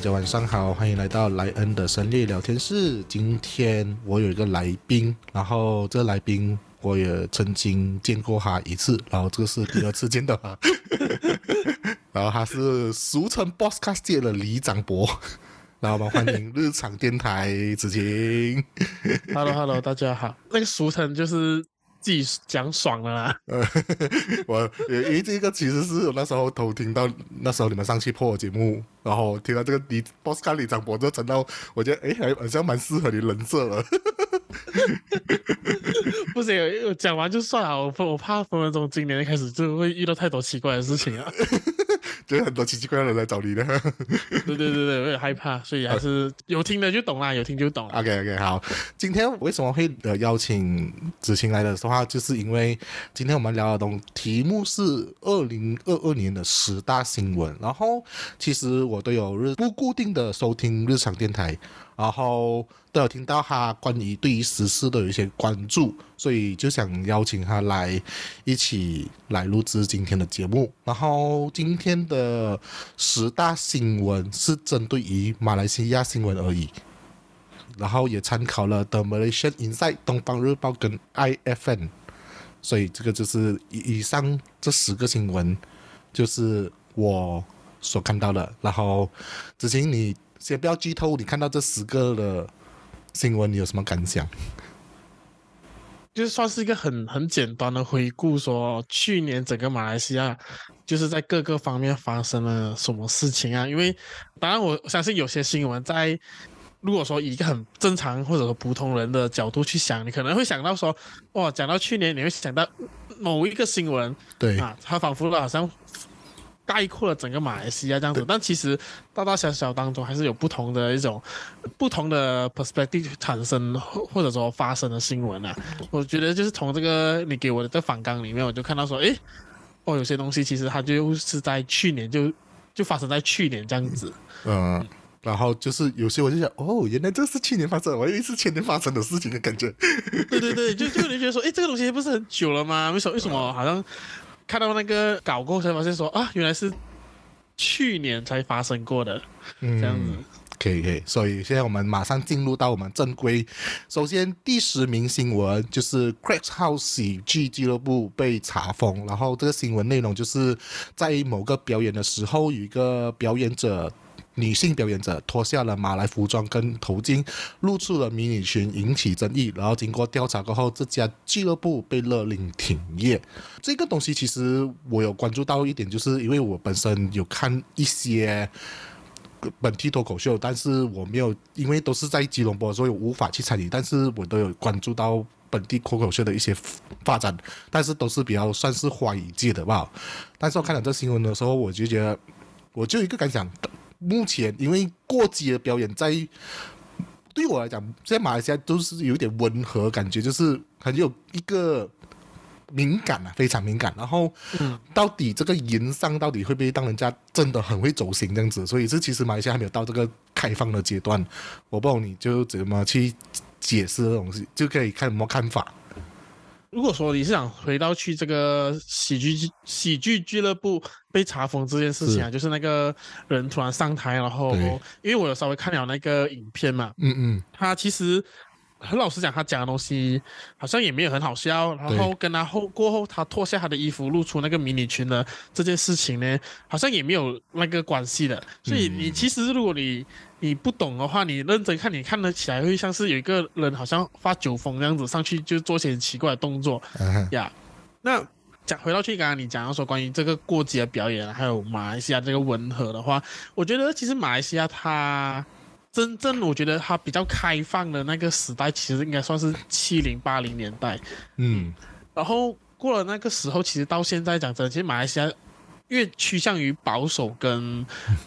大家晚上好，欢迎来到莱恩的深夜聊天室。今天我有一个来宾，然后这个来宾我也曾经见过他一次，然后这个是第二次见到他。然后他是俗称 Bosscast 界的李长博，然后我们欢迎日常电台子晴。Hello Hello，大家好。那个俗称就是自己讲爽了啦。呃，我因为这个其实是我那时候偷听到，那时候你们上期破我节目，然后听到这个你 boss 卡里长脖子，长到我觉得哎，还好像蛮适合你人设了。不行，我讲完就算了，我我怕分分钟今年开始就会遇到太多奇怪的事情啊。就是很多奇奇怪怪的人来找你的。对对对对，我有点害怕，所以还是有听的就懂啦，有听就懂了。OK OK，好，今天为什么会呃邀请子晴来的话，就是因为今天我们聊的东题目是二零二二年的十大新闻，然后其实我都有日不固定的收听日常电台，然后都有听到他关于对于时事的有一些关注，所以就想邀请他来一起来录制今天的节目。然后今天的十大新闻是针对于马来西亚新闻而已。然后也参考了 The Malaysian Insight、东方日报跟 IFN，所以这个就是以上这十个新闻，就是我所看到的。然后子晴，你先不要剧透，你看到这十个的新闻，你有什么感想？就算是一个很 很简单的回顾，说去年整个马来西亚就是在各个方面发生了什么事情啊？因为当然我相信有些新闻在如果说以一个很正常或者说普通人的角度去想，你可能会想到说，哇，讲到去年你会想到某一个新闻对，啊，它仿佛好像概括了整个马来西亚这样子，但其实大大小小当中还是有不同的一种不同的 perspective 产生或或者说发生的新闻啊。我觉得就是从这个你给我的这反纲里面，我就看到说，诶，哦，有些东西其实它就是在去年就就发生在去年这样子。嗯、然后就是有些我就想，哦，原来这是去年发生的，我以为是前年发生的事情的感觉。对对对，就就你觉得说，诶，这个东西不是很久了吗？为什么为什么好像看到那个稿过后才发现说啊，原来是去年才发生过的嗯这样子。可以可以，所以现在我们马上进入到我们正规。首先，第十名新闻就是 Cracks House 喜剧俱乐部被查封，然后这个新闻内容就是在某个表演的时候，有一个表演者。女性表演者脱下了马来服装跟头巾，露出了迷你裙，引起争议。然后经过调查过后，这家俱乐部被勒令停业。这个东西其实我有关注到一点，就是因为我本身有看一些本地脱口秀，但是我没有，因为都是在吉隆坡，所以无法去参与。但是我都有关注到本地脱口秀的一些发展，但是都是比较算是华语界的吧。但是我看到这新闻的时候，我就觉得，我就一个感想：目前因为过激的表演在，对我来讲，在马来西亚都是有点温和感觉，就是很有一个。敏感啊，非常敏感。然后，到底这个银上到底会不会让人家真的很会走心这样子？所以这其实马来西亚还没有到这个开放的阶段。我不知道你就怎么去解释这东西，就可以看什么看法。如果说你是想回到去这个喜剧喜剧俱乐部被查封这件事情啊，就是那个人突然上台，然后因为我有稍微看了那个影片嘛，嗯嗯，他其实很老实讲，他讲的东西好像也没有很好笑，然后跟他后过后他脱下他的衣服露出那个迷你裙的这件事情呢，好像也没有那个关系的。所以你其实如果你你不懂的话，你认真看，你看得起来会像是有一个人好像发酒疯这样子上去就做些很奇怪的动作呀。那讲回到去刚刚你讲到说关于这个过节的表演，还有马来西亚这个温和的话，我觉得其实马来西亚它真正我觉得它比较开放的那个时代，其实应该算是七零八零年代。嗯然后过了那个时候，其实到现在讲真的，其实马来西亚越趋向于保守跟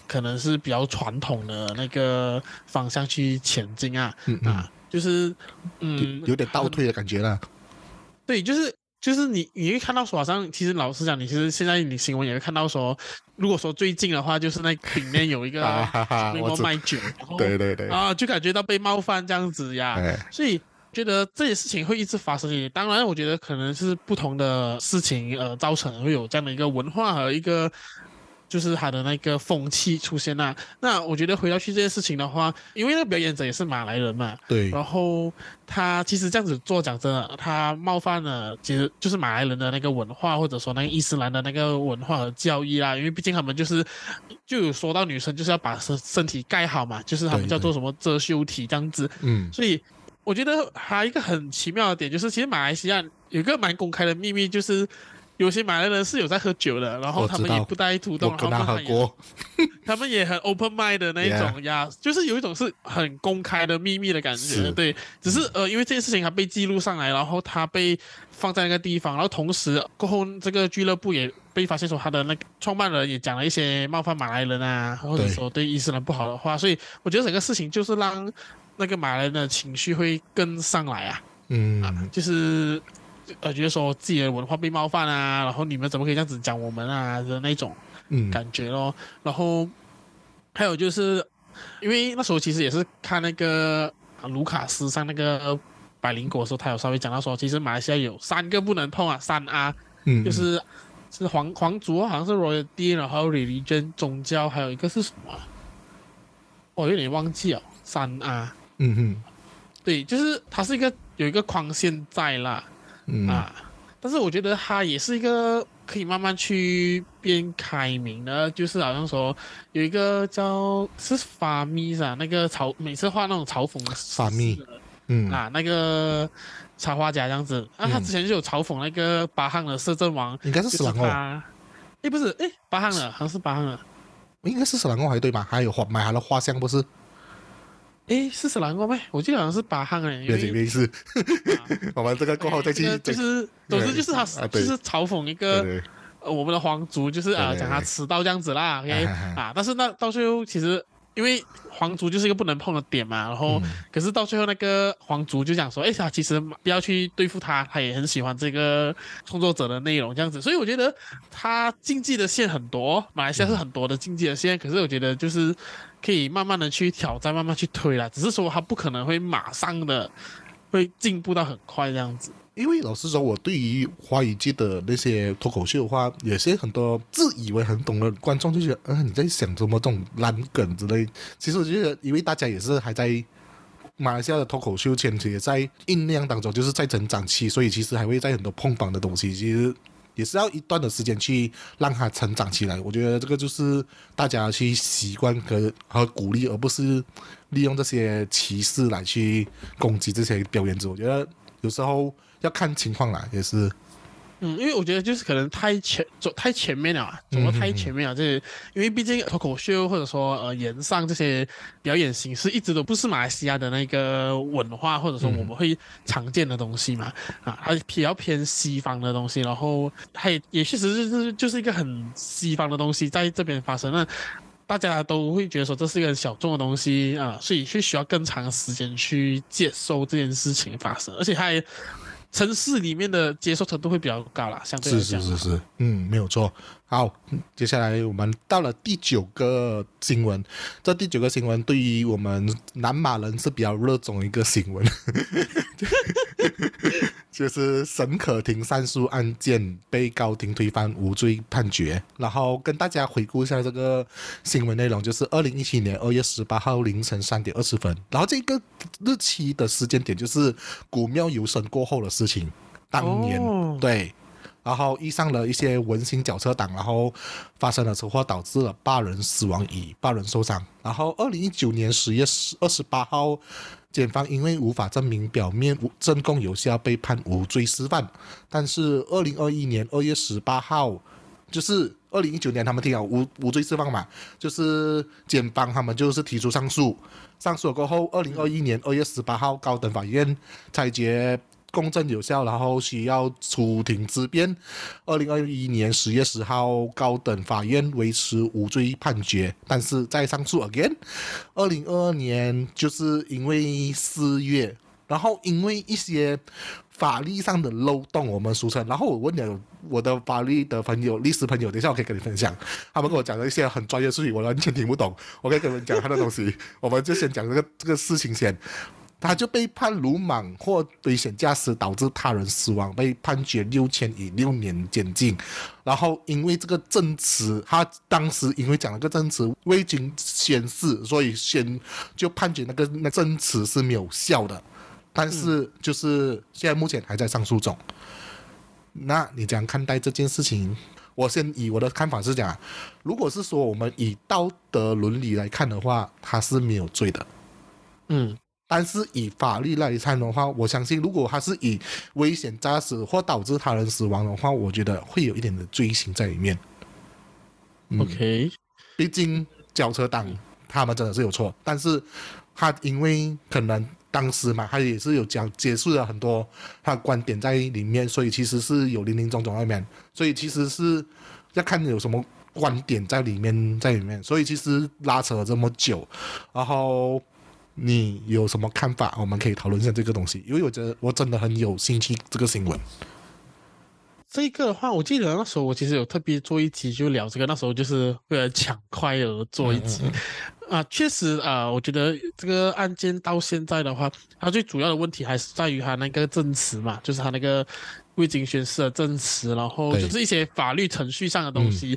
可能是比较传统的那个方向去前进啊、嗯嗯啊，就是嗯有点倒退的感觉了。对，就是就是你你会看到说，好像其实老实讲，你其实现在你新闻也会看到说，如果说最近的话，就是那里面有一个 卖酒，对对对，啊，就感觉到被冒犯这样子呀。哎，所以觉得这些事情会一直发生。当然，我觉得可能是不同的事情呃造成会有这样的一个文化和一个就是他的那个风气出现了。那我觉得回到去这件事情的话，因为那个表演者也是马来人嘛，对，然后他其实这样子做，讲真的，他冒犯了其实就是马来人的那个文化，或者说那个伊斯兰的那个文化和教义啦。因为毕竟他们就是就有说到女生就是要把身身体盖好嘛，就是他们叫做什么遮羞体这样子。嗯，所以我觉得还有一个很奇妙的点，就是其实马来西亚有一个蛮公开的秘密，就是有些马来人是有在喝酒的，然后他们也不带土豆，然后他们也，他们也很 open mind 的那一种呀就是有一种是很公开的秘密的感觉，对。只是呃，因为这件事情还被记录上来，然后他被放在那个地方，然后同时过后这个俱乐部也被发现说他的那个创办人也讲了一些冒犯马来人啊，或者说对伊斯兰不好的话，所以我觉得整个事情就是让那个马来人的情绪会更上来啊。嗯，就是呃，觉得说自己的文化被冒犯啊，然后你们怎么可以这样子讲我们啊的那种嗯，感觉咯。然后还有就是，因为那时候其实也是看那个啊卢卡斯上那个百灵果的时候，他有稍微讲到说，其实马来西亚有三个不能碰啊，三 R 嗯，就是是皇皇族，好像是 royalty，然后 religion 宗教，还有一个是什么啊？我有点忘记哦，三 R。嗯嗯对，就是它是一个有一个框线在啦，嗯。啊，但是我觉得他也是一个可以慢慢去变开明的，就是好像说有一个叫是法米啊，那个嘲每次画那种嘲讽法密式的嗯。啊，那个插画家这样子，啊，他嗯之前就有嘲讽那个巴汉的摄政王，应该是就是斯兰哦，他，诶，不是，诶，巴汉的，好像是巴汉的，应该是斯兰哦，还对吧？还有画买他的画像不是？诶，是斯兰国咩？我记得好像是巴汉诶，因别紧为没事，啊。我们这个过后再去这个，就是，总之就是他就是嘲讽一个我们的皇族，就是啊对对讲他对迟到这样子啦，OK？啊啊，但是那到最后其实因为皇族就是一个不能碰的点嘛，然后嗯。可是到最后那个皇族就讲说，哎，他其实不要去对付他，他也很喜欢这个创作者的内容这样子，所以我觉得他竞技的线很多，马来西亚是很多的竞技的线，可是我觉得就是可以慢慢的去挑战，慢慢去推啦，只是说他不可能会马上的会进步到很快这样子。因为老实说，我对于华语界的那些脱口秀的话，有些很多自以为很懂的观众就觉得，嗯、你在想什么这种烂梗之类。其实我觉得，因为大家也是还在马来西亚的脱口秀圈也在酝酿当中，就是在成长期，所以其实还会在很多碰撞的东西，其实也是要一段的时间去让他成长起来。我觉得这个就是大家去习惯和和鼓励，而不是利用这些歧视来去攻击这些表演者。我觉得有时候要看情况啦，也是。嗯，因为我觉得就是可能太前走太前面了啊，走得太前面了。这因为毕竟脱口秀或者说呃演上这些表演形式，一直都不是马来西亚的那个文化，或者说我们会常见的东西嘛。啊，它比较偏西方的东西，然后它也也确实是就是一个很西方的东西在这边发生。那大家都会觉得说这是一个很小众的东西啊，所以是需要更长的时间去接受这件事情发生，而且它也城市里面的接受程度会比较高啦，相对来是。是是是，嗯，没有错。好，嗯接下来我们到了第九个新闻。这第九个新闻对于我们南马人是比较热衷一个新闻，就是沈可婷上诉案件被高庭推翻无罪判决。然后跟大家回顾一下这个新闻内容，就是二零一七年二月十八号凌晨三点二十分，然后这个日期的时间点就是古庙游神过后的事情，当年、哦对。然后遇上了一些文心脚车党，然后发生了车祸，导致了八人死亡，以八人受伤。然后，二零一九年十月二十八号，检方因为无法证明表面无证供有效，被判无罪释放。但是，二零二一年二月十八号，就是二零一九年他们听了无无罪释放嘛，就是检方他们就是提出上诉，上诉了过后，二零二一年二月十八号，高等法院裁决。公证有效，然后需要出庭自辩。二零二一年十月十号，高等法院维持无罪判决，但是再上诉 again。二零二二年就是因为四月，然后因为一些法律上的漏洞，我们俗称。然后我问了我的法律的朋友、律师朋友，等一下我可以跟你分享，他们跟我讲了一些很专业术语，我完全听不懂。我可以跟你们讲他的东西，我们就先讲这个这个事情先。他就被判鲁莽或危险驾驶导致他人死亡，被判决六千以六年监禁。然后因为这个证词，他当时因为讲了个证词未经宣誓，所以宣就判决那个那证词是没有效的。但是就是现在目前还在上诉中。那你怎样看待这件事情？我先以我的看法是讲，如果是说我们以道德伦理来看的话，他是没有罪的。嗯但是以法律来看的话，我相信如果他是以危险驾驶或导致他人死亡的话，我觉得会有一点的罪行在里面。嗯，OK，毕竟轿车党他们真的是有错，但是他因为可能当时嘛，他也是有讲解释了很多他的观点在里面，所以其实是有零零总总在里面，所以其实是要看有什么观点在里面在里面，所以其实拉扯了这么久，然后你有什么看法？我们可以讨论一下这个东西，因为我觉得我真的很有兴趣这个新闻。这个的话，我记得那时候我其实有特别做一集就聊这个，那时候就是为了抢快而做一集。啊，确实啊，我觉得这个案件到现在的话，它最主要的问题还是在于它那个证词嘛，就是它那个未经宣誓的证词，然后就是一些法律程序上的东西，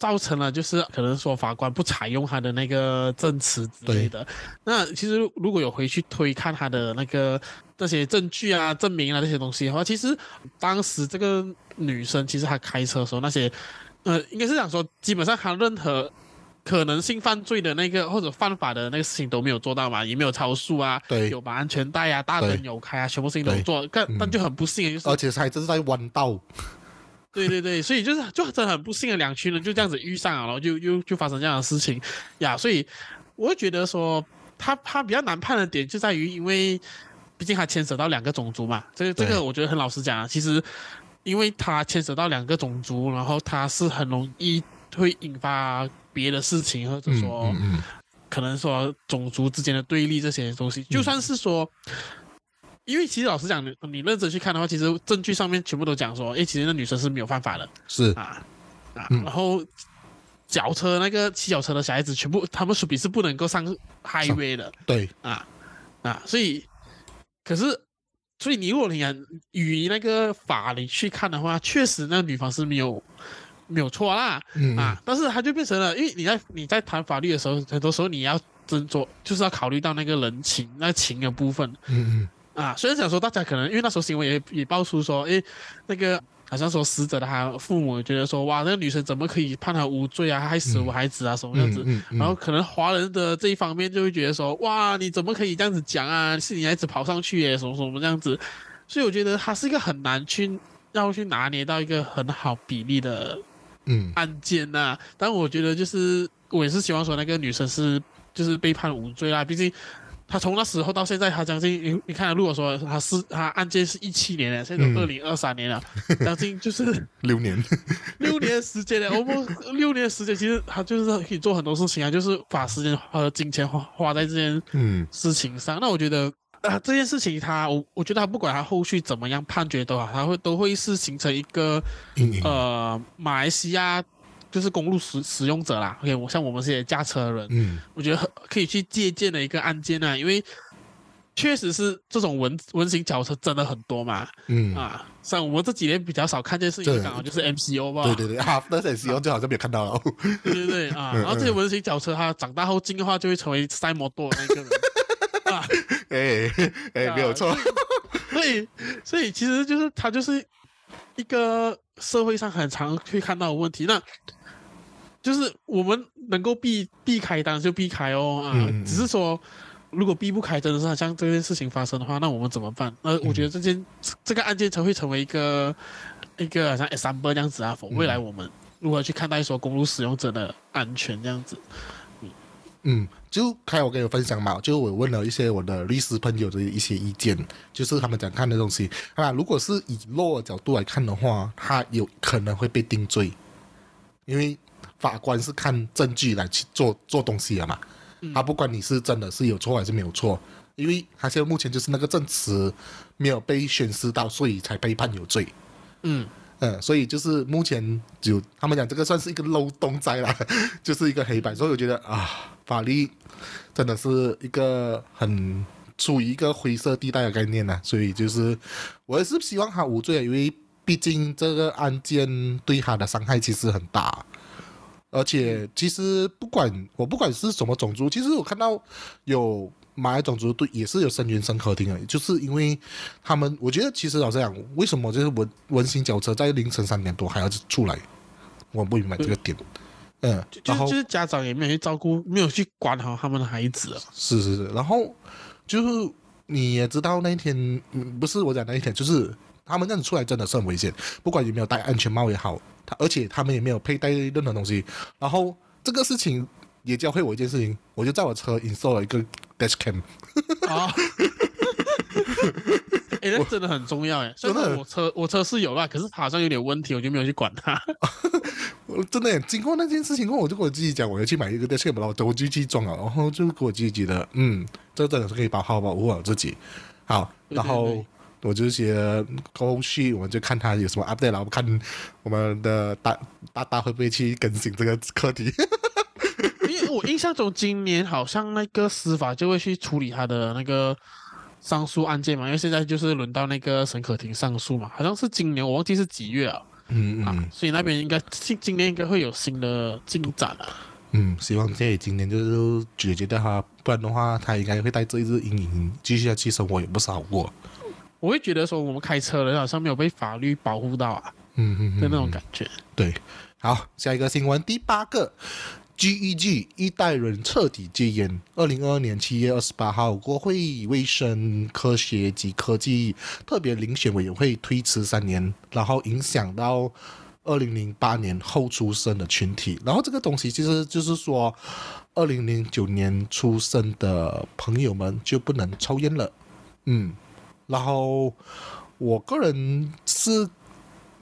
造成了就是可能说法官不采用他的那个证词之类的。那其实如果有回去推看他的那个这些证据啊、证明啊这些东西的话，其实当时这个女生其实她开车的时候那些，呃，应该是想说基本上她任何。可能性犯罪的那个或者犯法的那个事情都没有做到嘛，也没有超速啊，对。有把安全带啊、大灯对。有开啊，全部事情都做，但嗯。但就很不幸就是而且还真是在弯道，对对对，所以就是就真的很不幸的两群人就这样子遇上了，然后就又就发生这样的事情呀。所以我会觉得说，他他比较难判的点就在于，因为毕竟他牵扯到两个种族嘛。这个这个我觉得很老实讲啊，其实因为他牵扯到两个种族，然后他是很容易会引发别的事情，或者嗯说、嗯嗯，可能说种族之间的对立这些东西，就算是说。因为其实老实讲，你你认真去看的话，其实证据上面全部都讲说，哎，其实那女生是没有犯法的，是。啊啊，嗯。然后脚车那个骑脚车的小孩子，全部他们属于是不能够上 highway 的。对，啊啊，所以可是所以你如果你按以那个法理去看的话，确实那个女方是没有没有错啦。嗯。啊，但是它就变成了，因为你在你在谈法律的时候，很多时候你要斟酌，就是要考虑到那个人情那情的部分，嗯嗯啊，虽然想说大家可能因为那时候新闻也也爆出说，诶，那个好像说死者的他父母觉得说，哇，那个女生怎么可以判他无罪啊，害死我孩子啊，什么样子？嗯嗯，然后可能华人的这一方面就会觉得说，哇，你怎么可以这样子讲啊？是你孩子跑上去耶，什么什么这样子。所以我觉得它是一个很难去要去拿捏到一个很好比例的嗯案件呐、但我觉得就是我也是希望说那个女生是就是被判无罪啦，毕竟她从那时候到现在，他将近你你看，如果说他是他案件是一七年的，现在嗯都二零二三年了，将近就是 六年，六年时间了。我们六年时间，其实他就是可以做很多事情啊，就是把时间和金钱花花在这件嗯事情上。那我觉得啊，这件事情他，我我觉得他不管他后续怎么样判决都好，他会都会是形成一个，呃马来西亚就是公路使使用者啦。OK，我像我们这些驾车的人，嗯。我觉得很可以去借鉴的一个案件啊，因为确实是这种文文型轿车真的很多嘛嗯，啊，像我们这几年比较少看见事情，对。刚好就是 MCO 吧，对对对，啊，那些使用就好像没有看到了，对对对啊，嗯然后这些文型轿车，它长大后进化就会成为赛摩多的那个人。啊。哎哎，没有错，所以，所以其实就是它就是一个社会上很常会看到的问题。那就是我们能够避避开，当然就避开哦啊。嗯只是说，如果避不开，真的是好像这件事情发生的话，那我们怎么办？那我觉得这件、这个案件才会成为一个一个好像 example 这样子啊，否未来我们如何去看待说公路使用者的安全这样子。嗯，就开我跟你分享嘛，就我问了一些我的律师朋友的一些意见，就是他们讲看的东西啊，如果是以 law 的角度来看的话，他有可能会被定罪，因为法官是看证据来去做做东西的嘛，他不管你是真的是有错还是没有错，因为他现在目前就是那个证词没有被宣示到，所以才被判有罪。嗯嗯，所以就是目前就他们讲这个算是一个漏洞在啦，就是一个黑板，所以我觉得啊，法律真的是一个很处于一个灰色地带的概念呢、所以就是我也是希望他无罪啊，因为毕竟这个案件对他的伤害其实很大。而且其实不管我不管是什么种族，其实我看到有马来种族对也是有声援申可婷的，就是因为他们，我觉得其实老实讲，为什么就是文文心轿车在凌晨三点多还要出来，我不明白这个点。嗯，然后就是家长也没有去照顾，没有去管好他们的孩子啊。是是是，然后就是你也知道那一天，嗯，不是我讲那一天，就是他们这样子出来真的是很危险，不管有没有戴安全帽也好，他而且他们也没有佩戴任何东西，然后这个事情也教会我一件事情，我就在我车 install 了一个 dash cam，啊，哎、那真的很重要哎。虽然我车我车是有啦，可是它好像有点问题，我就没有去管它。我真的经过那件事情后，我就跟我自己讲，我要去买一个 dash cam，然后我就去装了，然后就跟我自己觉得，嗯，这真的是可以保好保护好自己。好，然后我就写后续，我们就看他有什么 update，然后看我们的大大大会不会去更新这个课题。因为我印象中今年好像那个司法就会去处理他的那个上诉案件嘛，因为现在就是轮到那个沈可婷上诉嘛，好像是今年，我忘记是几月啊。啊嗯嗯，所以那边应该今今年应该会有新的进展啊。嗯，希望这今年就是解决掉他，不然的话，他应该会带着一只阴影继续下去，生活也不是好过。我会觉得说我们开车的人好像没有被法律保护到啊嗯嗯嗯，的那种感觉。对，好，下一个新闻，第八个，GEG 一代人彻底戒烟。二零二二年七月二十八号，国会卫生科学及科技特别遴选委员会推迟三年，然后影响到二零零八年后出生的群体。然后这个东西其实就是说，二零零九年出生的朋友们就不能抽烟了。嗯，然后我个人是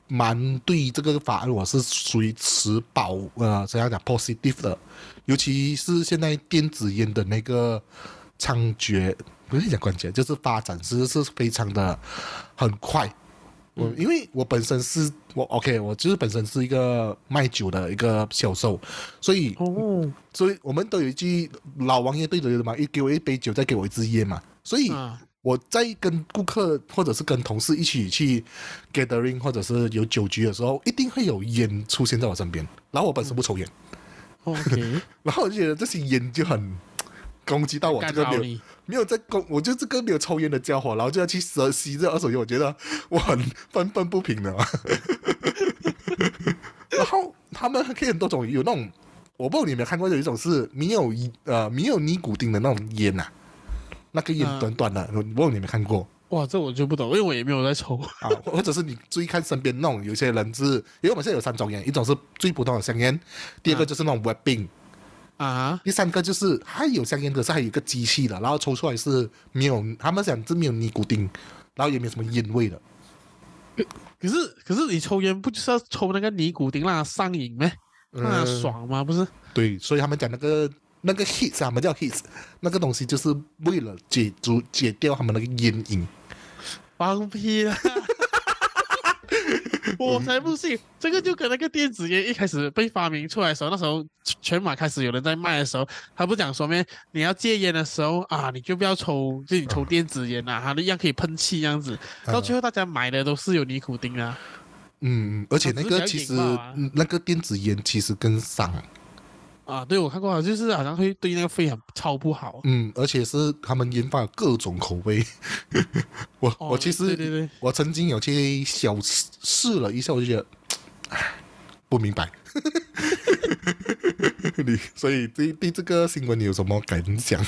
蛮对这个法案，我是属于持保呃怎样讲 positive 的，尤其是现在电子烟的那个猖獗，不是讲关键，就是发展是是非常的很快。我因为我本身是我 OK，我就是本身是一个卖酒的一个销售，所以哦，所以我们都有一句老王爷对着的嘛，一给我一杯酒，再给我一支烟嘛，所以。啊，我在跟顾客或者是跟同事一起去 gathering 或者是有酒局的时候，一定会有烟出现在我身边。然后我本身不抽烟，OK，然后我就觉得这些烟就很攻击到我这个没有。没有在攻，我就这个没有抽烟的家伙，然后就要去吸吸这二手烟，我觉得我很愤愤不平的。然后他们还可以很多种，有那种我不知道你有没有看过，有一种是没有呃没有尼古丁的那种烟呐、那个烟嗯短短的，我不知道你有没有看过。哇，这我就不懂，因为我也没有在抽。啊，或或者是你注意看身边那种有些人是，因为我们现在有三种烟，一种是最普通的香烟，第二个就是那种 webbing，、啊，第三个就是还有香烟，可是还有一个机器的，然后抽出来是没有，他们讲是没有尼古丁，然后也没有什么烟味的。可是可是你抽烟不就是要抽那个尼古丁让它上瘾咩？让它嗯爽吗？不是？对，所以他们讲那个那个 hits，他们叫 hits，那个东西就是为了解除解掉他们那个烟瘾。放屁啦！我才不信，这个就跟那个电子烟一开始被发明出来的时候，那时候全马开始有人在卖的时候，他不讲说咩？你要戒烟的时候啊，你就不要抽，就你抽电子烟啊，它一样可以喷气这样子。到最后大家买的都是有尼古丁啊。嗯，而且那个其实、那个电子烟其实跟伤。啊，对，我看过，就是好像会对那个肺很超不好。嗯，而且是他们研发了各种口味。我、哦我其实对对对我曾经有去小试试了一下，我就觉得，唉不明白。你所以对对这个新闻你有什么感想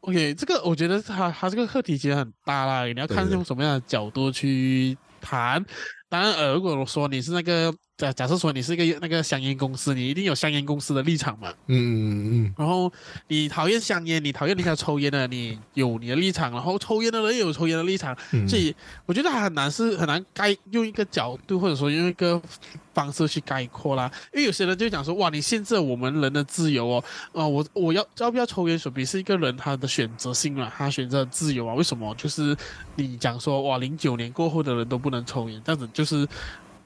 ？OK，这个我觉得它它这个课题其实很大啦，你要看用什么样的角度去谈。当然，呃，如果说你是那个假假设说你是一个那个香烟公司，你一定有香烟公司的立场嘛。嗯嗯嗯然后你讨厌香烟，你讨厌人家抽烟的，你有你的立场，然后抽烟的人也有抽烟的立场，嗯，所以我觉得很难是很难概用一个角度或者说用一个方式去概括啦。因为有些人就讲说，哇，你限制了我们人的自由哦，啊、我我要要不要抽烟，手比是一个人他的选择性嘛，他选择自由啊。为什么？就是你讲说，哇，零九年过后的人都不能抽烟，这样子就是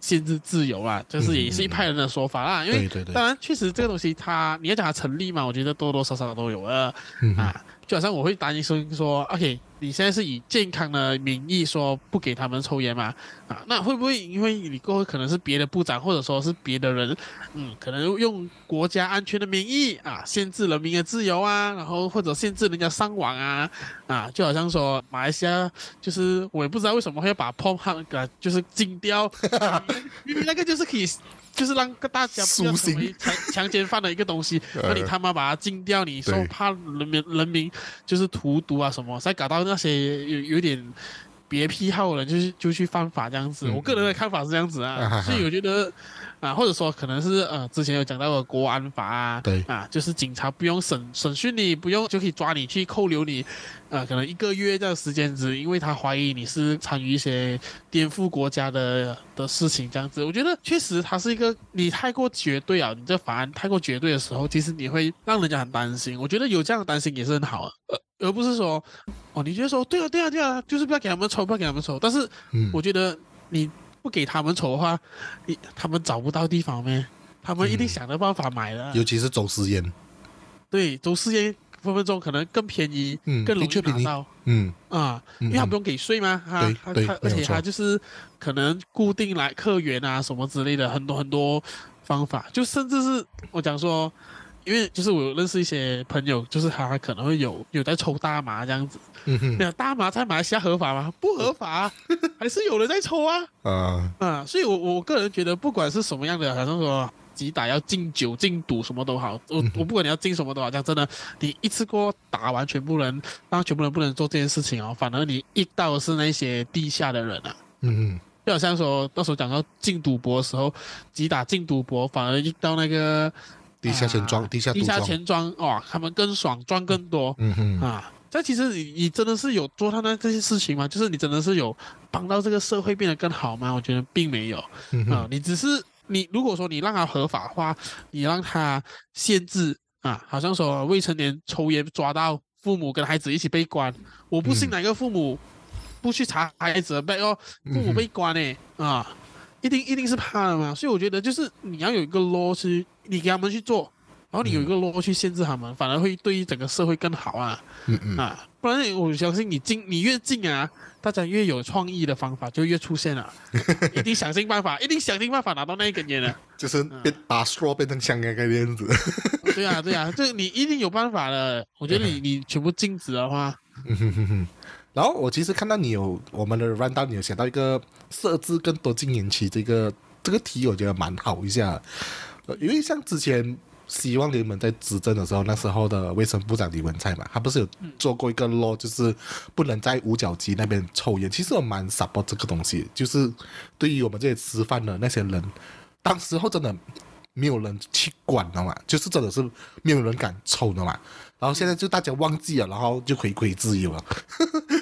限制自由啊，就是也是一派人的说法啦。因为当然确实这个东西它你要讲它成立嘛，我觉得多多少少都有的嗯啊。就好像我会担心说说，OK，你现在是以健康的名义说不给他们抽烟嘛？啊，那会不会因为你过后可能是别的部长或者说是别的人，嗯，可能用国家安全的名义啊，限制人民的自由啊，然后或者限制人家上网啊，啊，就好像说马来西亚就是我也不知道为什么会把 p o m 给就是禁掉，明明那个就是可以。就是让个大家不要成为强强奸犯的一个东西，那你他妈把它禁掉，你说怕人民人民就是荼毒啊什么，再搞到那些有有点别癖好的人，就是就去犯法这样子。嗯我个人的看法是这样子啊，所以我觉得啊，或者说可能是呃之前有讲到的国安法啊，对啊，就是警察不用审审讯你，不用就可以抓你去扣留你，呃，可能一个月这样的时间只因为他怀疑你是参与一些颠覆国家的的事情这样子。我觉得确实它是一个你太过绝对啊，你这法案太过绝对的时候，其实你会让人家很担心。我觉得有这样的担心也是很好的，呃，而不是说哦，你觉得说对啊对啊对啊，就是不要给他们抽，不要给他们抽。但是嗯，我觉得你不给他们抽的话，你他们找不到地方咩？他们一定嗯想着办法买的。尤其是走私烟，对，走私烟分分钟可能更便宜，嗯更容易拿到嗯啊，因为他不用给税嘛，他对对他他，而且他就是可能固定来客源啊什么之类的，很多很多方法，就甚至是我讲说。因为就是我有认识一些朋友，就是他可能会有有在抽大麻这样子。嗯哼那大麻在马来西亚合法吗？不合法啊，还是有人在抽啊。啊啊，所以我我个人觉得，不管是什么样的，好像说击打要禁酒、禁赌什么都好，我我不管你要禁什么都好，讲真的，你一次过打完全部人，让全部人不能做这件事情哦，反而你遇到的是那些地下的人啊。嗯就好像说到时候讲到禁赌博的时候，击打禁赌博，反而遇到那个地下钱庄啊地下地下钱庄哇，他们更爽，赚更多。嗯哼啊，但其实你你真的是有做他那这些事情吗？就是你真的是有帮到这个社会变得更好吗？我觉得并没有啊嗯哼，你只是你如果说你让它合法化，你让它限制啊，好像说未成年抽烟抓到，父母跟孩子一起被关，我不信嗯哪个父母不去查孩子的背哦，父母被关呢啊，一定一定是怕的嘛，所以我觉得就是你要有一个 law 去，你给他们去做。然后你有一个 law 去限制他们，反而会对于整个社会更好啊。嗯嗯啊，不然我相信你进你越进啊，大家越有创意的方法就越出现了，一定想尽办法，一定想尽办法拿到那一根烟的。就是变把 straw 变成香烟那个样子。对啊，对啊，这你一定有办法的。我觉得你 你全部禁止的话，嗯哼哼哼。然后我其实看到你有我们的 run down，你有写到一个设置更多禁烟区这个这个题，我觉得蛮好一下。因为像之前希望联盟在执政的时候，那时候的卫生部长李文灿嘛，他不是有做过一个 law，就是不能在五角鸡那边抽烟。其实我蛮 support 这个东西，就是对于我们这些吃饭的那些人，当时候真的没有人去管的嘛，就是真的是没有人敢抽的嘛。然后现在就大家忘记了，然后就回归自由了。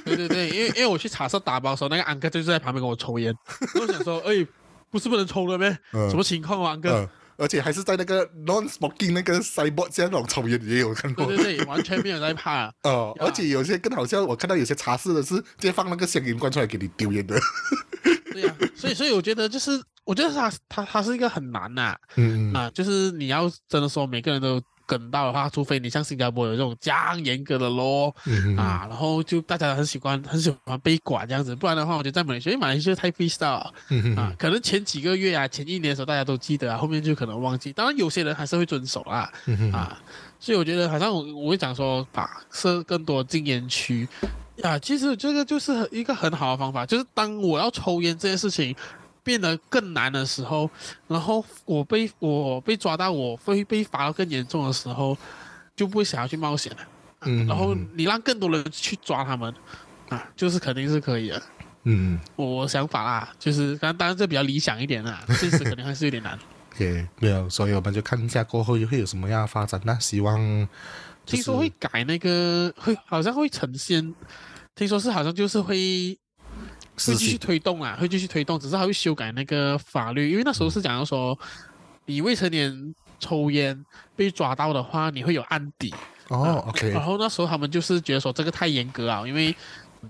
对对对，因为因为我去茶社打包的时候，那个安哥就是在旁边跟我抽烟，我想说，哎，不是不能抽了咩？嗯什么情况啊，安哥？嗯，而且还是在那个 non-smoking 那个 sideboard 这样那种抽烟也有看过。对对对，完全没有在怕。哦，而且有些更好笑，我看到有些茶室的是直接放那个香烟罐出来给你丢烟的。对呀、所以所以我觉得就是，我觉得他他他是一个很难呐、嗯嗯啊，就是你要真的说每个人都跟到的话，除非你像新加坡有这种这样严格的咯啊，然后就大家很喜欢很喜欢被管这样子，不然的话，我觉得在马来西亚，因为马来西亚太嗯嗯啊，可能前几个月啊，前一年的时候大家都记得啊，后面就可能忘记，当然有些人还是会遵守啦。啊，所以我觉得好像我我会讲说，把设更多禁烟区。啊，其实这个就是一个很好的方法，就是当我要抽烟这件事情变得更难的时候，然后我被我被抓到，我会被罚到更严重的时候，就不会想要去冒险了。嗯，然后嗯你让更多人去抓他们，啊，就是肯定是可以的。嗯我想法啦，就是当然当然这比较理想一点啦，现实肯定还是有点难。，OK，没有，所以我们就看一下过后会有什么样的发展那希望、就是。听说会改那个，会好像会呈现，听说是好像就是会会继续，推动啊，会继续推动，只是还会修改那个法律，因为那时候是讲到说，你未成年抽烟被抓到的话，你会有案底。哦，OK，然后那时候他们就是觉得说这个太严格啊，因为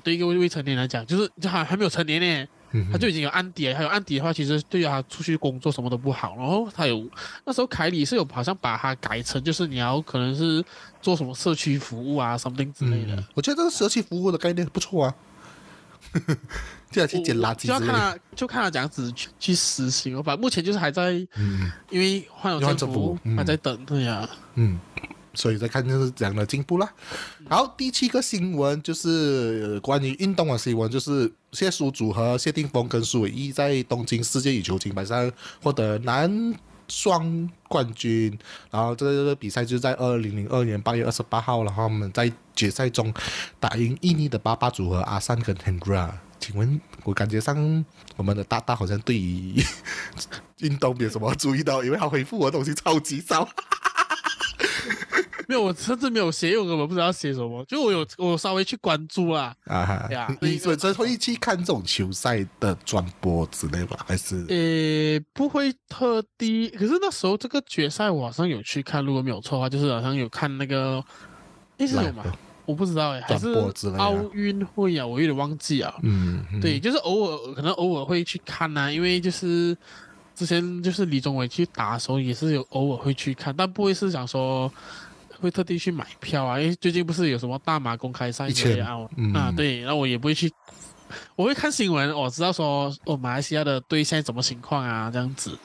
对一个未未成年来讲，就是就还还没有成年呢，嗯他就已经有案底了，还有案底的话，其实对他出去工作什么都不好。然后他有那时候凯里是有好像把它改成，就是你要可能是做什么社区服务啊，something 之类的。嗯，我觉得这个社区服务的概念不错啊，就要去捡垃圾。就要看他，就看他怎样子去去实行我。反正目前就是还在，嗯因为换有换政政府嗯还在等，对呀、嗯，所以再看就是这样的进步啦。好，第七个新闻就是呃关于运动的新闻，就是谢淑组合谢定峰跟苏伟毅在东京世界羽球锦标赛获得男双冠军。然后这个比赛就在二零零二年八月二十八号，然后我们在决赛中打赢印尼的八八组合阿三跟 Hendra。请问，我感觉上我们的大大好像对于 运动没有什么注意到，因为他回复我的东西超级少。没有，我甚至没有写，因为我根本不知道写什么。就我有我有稍微去关注啦，啊哈呀，你你那个本身会去看这种球赛的转播之类吧？还是呃，不会特地。可是那时候这个决赛我好像有去看，如果没有错的话，就是好像有看那个，诶是有吗我不知道哎，还是奥运会啊？我有点忘记啊。嗯，嗯对，就是偶尔可能偶尔会去看呐、因为就是之前就是李宗伟去打的时候，也是有偶尔会去看，但不会是想说会特地去买票啊。因为最近不是有什么大马公开赛啊，啊对，然后我也不会去，我会看新闻，我知道说哦马来西亚的队现在什么情况啊，这样子。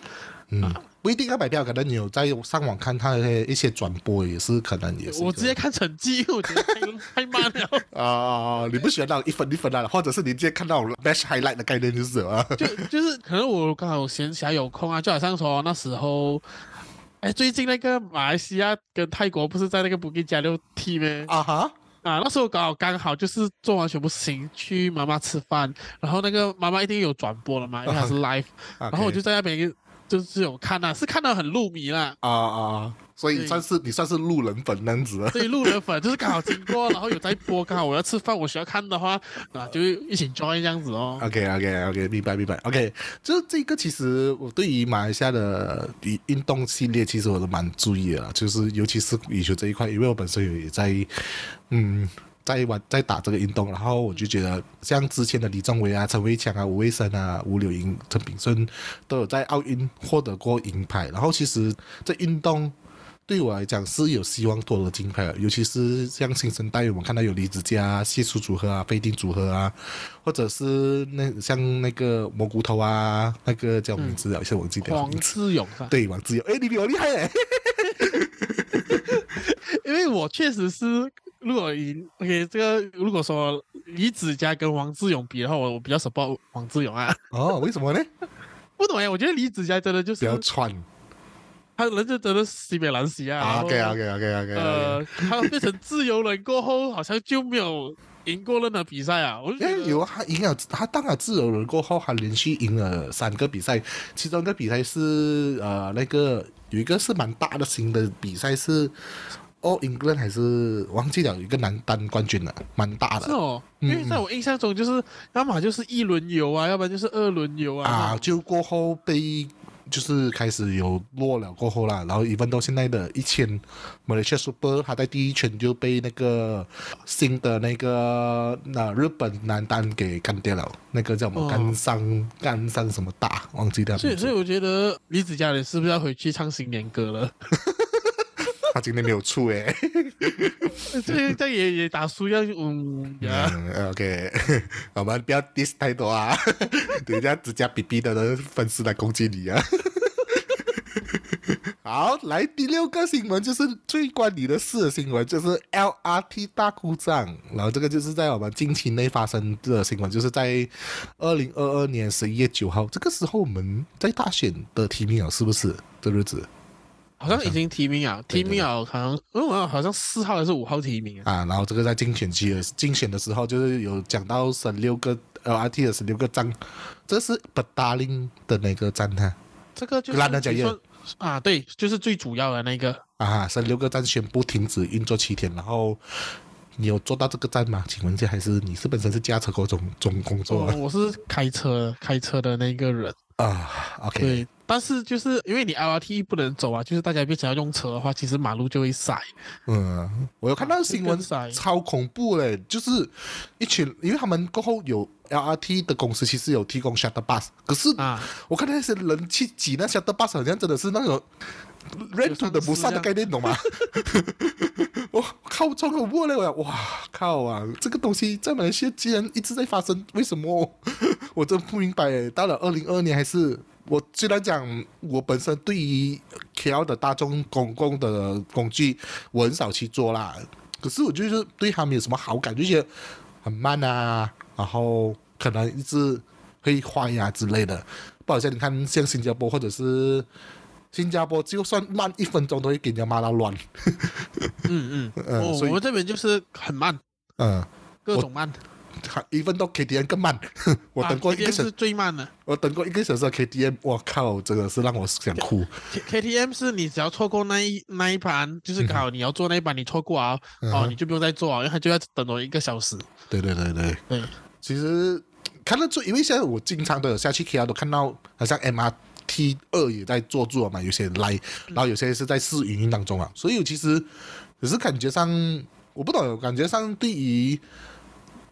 嗯，不一定要买票，可能你有在上网看他的一些转播，也是可能也是。我直接看成绩，我觉得太 太慢了。啊、你不喜欢那种一分一分的，或者是你直接看到 match highlight 的概念就是什么。就就是可能我刚好闲暇有空啊，就好像说那时候，哎，最近那个马来西亚跟泰国不是在那个布吉加六踢吗？啊哈，啊，那时候刚好刚好就是做完全部事情去妈妈吃饭，然后那个妈妈一定有转播了嘛，因为她是 live，然后我就在那边就是有看啊，是看到很入迷啦。啊啊，所以对算是你算是路人粉那样子。对，路人粉就是刚好经过，然后有在播，刚好我要吃饭，我需要看的话，啊，就一起 join 这样子哦。OK OK OK，明白明白。OK，就是这个其实我对于马来西亚的运运动系列，其实我都蛮注意的，就是尤其是羽球这一块，因为我本身也在嗯。在玩在打这个运动，然后我就觉得像之前的李宗伟啊、陈伟强啊、吴卫生啊、吴柳莹、陈炳顺都有在奥运获得过银牌，然后其实这运动对我来讲是有希望夺得金牌的，尤其是像新生代，我们看到有李子嘉、谢淑组合啊、飞定组合啊，或者是那像那个蘑菇头啊，那个叫名字啊，一下忘记掉黄名字。志勇？对，王志勇，哎，你比我厉害嘞！因为我确实是，如果以 OK 这个如果说李子嘉跟王志勇比的话，我我比较 support 王志勇啊。哦，为什么呢？不懂哎，我觉得李子嘉真的就是不要串他人就真的是西北兰西啊。然后 OK OK OK OK 呃，他变成自由人过后，好像就没有赢过任何比赛啊。我就觉哎，得有啊，他赢了，他当了自由人过后，他连续赢了三个比赛，其中一个比赛是呃那个有一个是蛮大的型的比赛是 All England 还是忘记了，有一个男单冠军了，蛮大的是哦，因为在我印象中就是要么就是一轮游啊，要不然就是二轮游啊。啊，就过后被就是开始有落了过后啦，然后一分到现在的一千 Malaysia Super，他在第一圈就被那个新的那个那日本男单给干掉了，那个叫什么哦干桑干桑什么大，忘记掉。所以所以我觉得李子嘉你是不是要回去唱新年歌了？他今天没有出诶。这个这样也也打输要嗯呀。嗯，OK，我们不要 diss 太多啊，等一下只加 BB 的人粉丝来攻击你啊。好，来第六个新闻就是最关你的事的新闻，就是 LRT 大故障。然后这个就是在我们近期内发生的新闻，就是在二零二二年十一月九号，这个时候我们在大选的提名了，是不是？这日子好像已经提名了，提名了，好像嗯，好像四号还是五号提名啊？啊，然后这个在竞选期的竞选的时候，就是有讲到十六个 LRT 的十六个站，这是 b a d a l i n 的那个站哈这个就是啊，对，就是最主要的那个。啊，十六个站宣布停止运作七天，然后你有做到这个站吗？请问一下，还是你是本身是驾车过中中工作我我是开车开车的那个人，啊，OK，对，但是就是因为你 LRT 不能走啊，就是大家变成要用车的话，其实马路就会塞。嗯，我有看到新闻塞超恐怖嘞，就是一群，因为他们过后有 LRT 的公司其实有提供 shuttle bus，可是啊，我看那些人去挤那 shuttle bus，好像真的是那种 rent to 的不善的概念，懂吗？我靠，超恐怖嘞！我哇靠啊，这个东西在马来西亚竟然一直在发生，为什么？我真不明白。到了二零二年还是。我虽然讲，我本身对于 KL 的大众公共的工具我很少去做啦，可是我就是对他们有什么好感，就觉得很慢啊，然后可能一直会坏呀、之类的。不好像你看，像新加坡或者是新加坡，就算慢一分钟都会给人家骂到乱。嗯嗯，嗯我我们这边就是很慢，嗯，各种慢。还一分钟 KTM 更慢。我等过一个啊小是最慢的。我等过一个小时的 KTM，我靠，真的是让我想哭。K KTM 是你只要错过那一那一盘，就是刚好你要做那一盘，你错过啊，嗯哦，你就不用再做啊，因为他就要等我一个小时。对对对对。对，其实看得出，因为现在我经常都有下去 KL 都看到，好像 MRT 二也在做做嘛，有些人来，然后有些是在试营运当中啊，所以我其实只是感觉上，我不懂，感觉上对于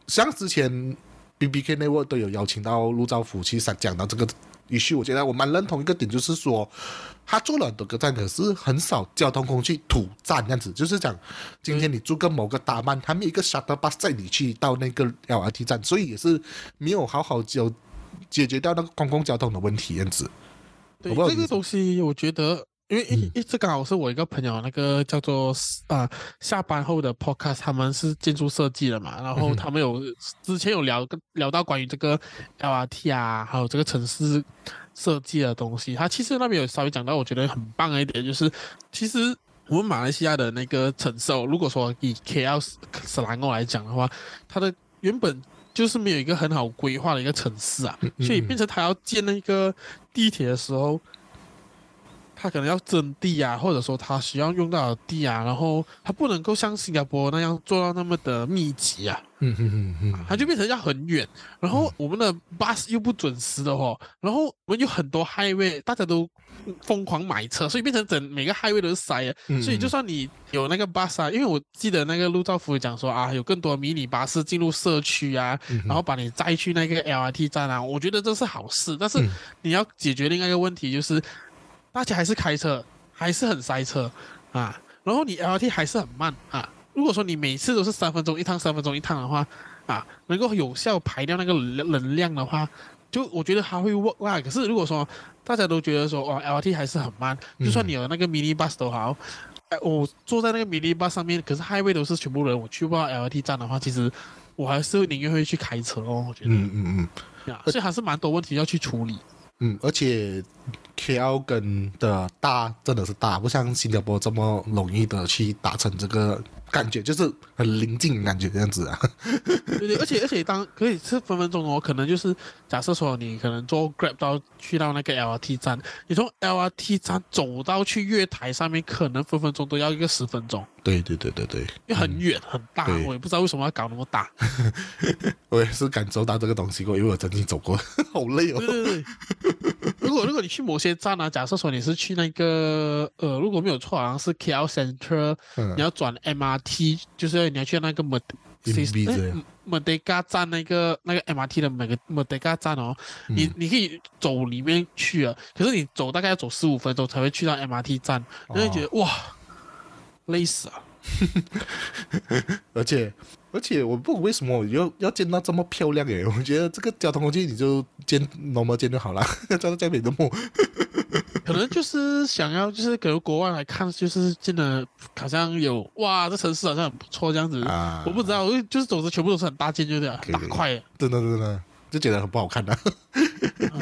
像之前 BBK Network 都有邀请到陆兆福去讲到这个 issue，我觉得我蛮认同一个点，就是说他做了很多个站，可是很少交通工具土站这样子，就是讲今天你住个某个大曼，他没有一个 shuttle bus 载你去到那个 LRT 站，所以也是没有好好解解决掉那个公共交通的问题，这样子。对这个东西，我觉得，因为一嗯。一直刚好是我一个朋友，那个叫做啊、下班后的 podcast，他们是建筑设计的嘛，然后他们有之前有聊跟聊到关于这个 LRT 啊，还有这个城市设计的东西，他其实那边有稍微讲到，我觉得很棒的一点就是，其实我们马来西亚的那个城市哦，如果说以 KL 斯兰欧来讲的话，它的原本就是没有一个很好规划的一个城市啊，嗯所以变成他要建那个地铁的时候，他可能要征地啊，或者说他需要用到的地啊，然后他不能够像新加坡那样做到那么的密集啊，嗯嗯嗯嗯他就变成要很远，然后我们的 bus 又不准时的哦，然后我们有很多 highway，大家都疯狂买车，所以变成整每个 highway 都是塞的，嗯所以就算你有那个 bus 啊，因为我记得那个陆兆福讲说啊，有更多迷你巴士进入社区啊，嗯然后把你载去那个 LRT 站啊，我觉得这是好事，但是嗯。你要解决另外一个问题，就是大家还是开车，还是很塞车啊，然后你 LRT 还是很慢啊。如果说你每次都是三分钟一趟，三分钟一趟的话，啊，能够有效排掉那个能能量的话，就我觉得它会 work 啦。可是如果说大家都觉得说哇 LRT 还是很慢，就算你有那个 mini bus 都好，哎，我坐在那个 mini bus 上面，可是 highway 都是全部人，我去不到 LRT 站的话，其实我还是宁愿会去开车哦。我觉得，嗯嗯嗯啊，所以还是蛮多问题要去处理。嗯，而且 KL 跟的大真的是大，不像新加坡这么容易的去达成这个感觉，就是很临近感觉这样子啊。对对，而且而且当可以是分分钟哦，可能就是假设说你可能坐 Grab 到去到那个 LRT 站，你从 LRT 站走到去月台上面，可能分分钟都要一个十分钟，对对对对对，因为很远、很大，我也不知道为什么要搞那么大。我也是感受到这个东西过，因为我曾经走过，好累哦对。对对，如果如果你去某些站啊，假设说你是去那个呃，如果没有错，好像是 KL Central，、嗯。你要转 MRT，就是你要去那个 MB 这样 Merdeka 站那个那个 MRT 的每个 Merdeka 站哦，你嗯。你可以走里面去啊，可是你走大概要走十五分钟才会去到 MRT 站，哦你会觉得、哇，累死啊！而且而且我不懂为什么我要要建到这么漂亮诶，我觉得这个交通工具你就建 normal 建就好了，建到这边的木。可能就是想要，就是可能国外来看，就是真的好像有哇，这城市好像很不错这样子。啊我不知道，因为就是总之全部都是很大件，就这样大块。真的真的就觉得很不好看的、嗯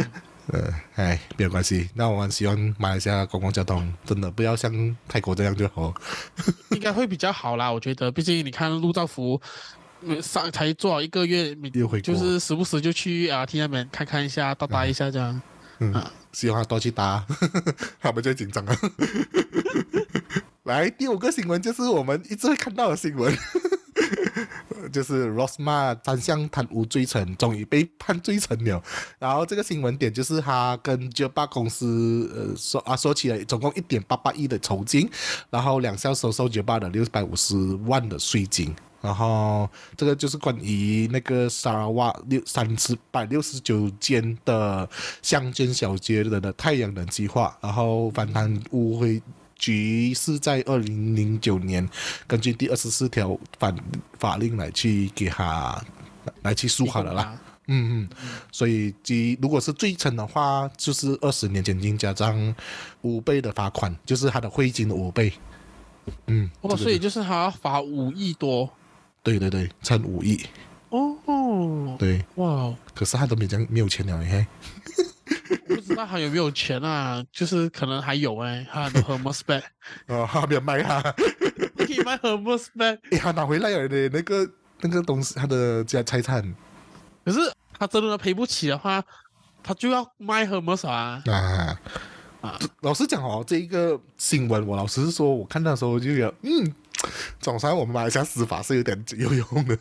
呃，哎，没有关系。那我们希望马来西亚公共交通真的不要像泰国这样就好。应该会比较好啦，我觉得。毕竟你看陆兆福，呃上才做好一个月，就是时不时就去 LRT 那边看看一下，搭搭一下这样。嗯啊，希望他多去搭，他们就紧张了。来，第五个新闻就是我们一直会看到的新闻，就是 Rosma 三项贪污罪成，终于被判罪成了。然后这个新闻点就是他跟 j 巴公司呃说啊说起了总共一点八八亿的酬金，然后两项收受 j 巴的六百五十万的税金。然后这个就是关于那个沙拉瓦六三十百六十九间的乡间小街的的太阳能计划，然后反贪污会。局是在二零零九年根据第二十四条法法令来去给他来去诉好了啦。嗯嗯，所以即如果是罪成的话，就是二十年监禁加上五倍的罚款，就是他的汇金的五倍。嗯，哦，所以就是他要罚五亿多。对对对，乘五亿。哦。对。哇。可是他都没讲没有钱了，嘿。不知道还有没有钱啊？就是可能还有哎，他的 Hermes bag 哦，他没有卖哈，可以卖 Hermes bag，哎，他拿回来了的那个那个东西，他的家财产。可是他真的赔不起的话，他就要卖 Hermes 啊。啊啊！老实讲哦，这一个新闻，我老实说，我看到的时候就有嗯，总算我们马来西亚司法是有点有用的。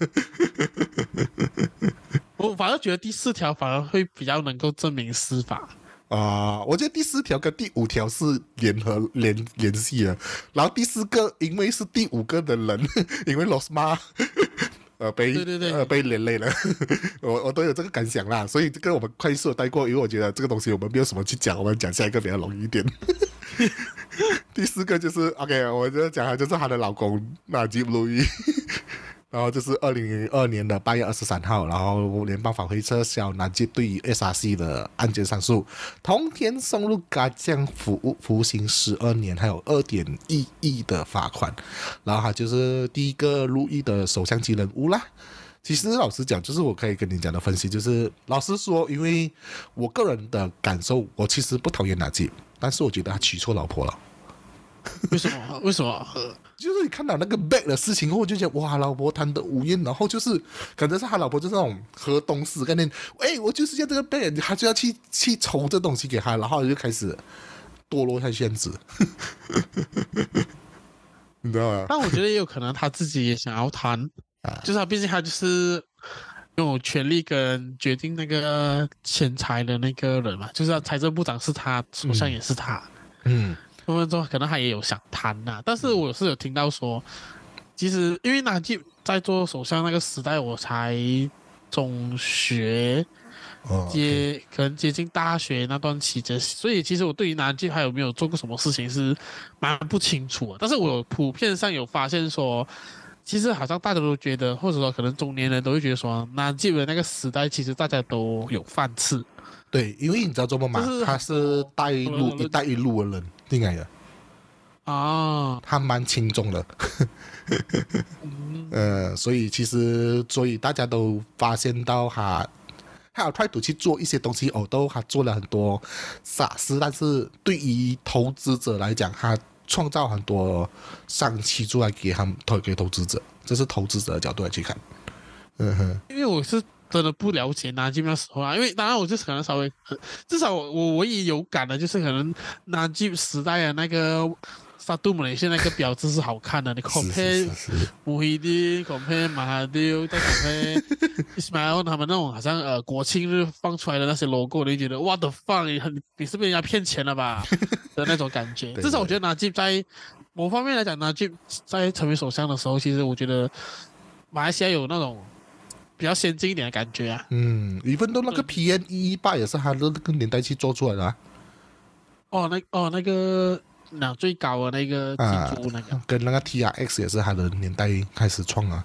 我反而觉得第四条反而会比较能够证明司法啊！我觉得第四条跟第五条是联合联联系的，然后第四个因为是第五个的人，因为 Los 妈呃被对对对呃被连累了，我我都有这个感想啦，所以这个我们快速的带过，因为我觉得这个东西我们没有什么去讲，我们讲下一个比较容易一点。第四个就是 OK，我就讲的就是她的老公纳吉路易。然后就是二零零二年的八月二十三号，然后联邦法会撤销南极对于 SRC 的案件上诉，同天送入加将服服刑十二年，还有二点一亿的罚款。然后他就是第一个入狱的首相级人物啦。其实老实讲，就是我可以跟你讲的分析，就是老实说，因为我个人的感受，我其实不讨厌南极，但是我觉得他娶错老婆了。为什么？为什么？就是你看到那个 back 的事情后，就觉得哇，老婆贪得无厌，然后就是可能是他老婆就是那种河东狮概念，哎，我就是要这个 back，他就要去去筹这东西给他，然后就开始堕落下仙子，你知道吗？但我觉得也有可能他自己也想要贪，就是他毕竟他就是有权利跟决定那个钱财的那个人嘛，就是财政部长是他，首相也是他，嗯。分分钟可能他也有想谈呐，但是我是有听到说，其实因为南吉在做首相那个时代，我才中学接可能接近大学那段期间，所以其实我对于南吉还有没有做过什么事情是蛮不清楚。但是我普遍上有发现说，其实好像大家都觉得，或者说可能中年人都会觉得说，南吉的那个时代其实大家都有饭吃。对，因为你知道做么嘛？他是带路一带一路的人。应该的啊，他蛮轻重的，呃，所以其实，所以大家都发现到他，他有态度去做一些东西，哦，都他做了很多傻事，但是对于投资者来讲，他创造很多商机出来给他们投给投资者，这是投资者的角度来去看，嗯哼，因为我是。真的不了解南京那时候啊，因为当然我就是可能稍微，至少我我我也有感的，就是可能南京时代的那个沙杜姆雷现那个标志是好看的，你 compare 穆希丁，compare 马哈迪，再 compare Ismail 他们那种好像呃国庆日放出来的那些 logo，你觉得 what the fuck，你很你是被人家骗钱了吧 的那种感觉。至少我觉得南京在某方面来讲，南京在成为首相的时候，其实我觉得马来西亚有那种。比较先进一点的感觉啊。嗯，一份都那个 P N 一一八也是他的那个年代去做出来的。啊。哦，那哦那个那最高的那个建筑那个，跟那个 T R X 也是他的年代开始创啊。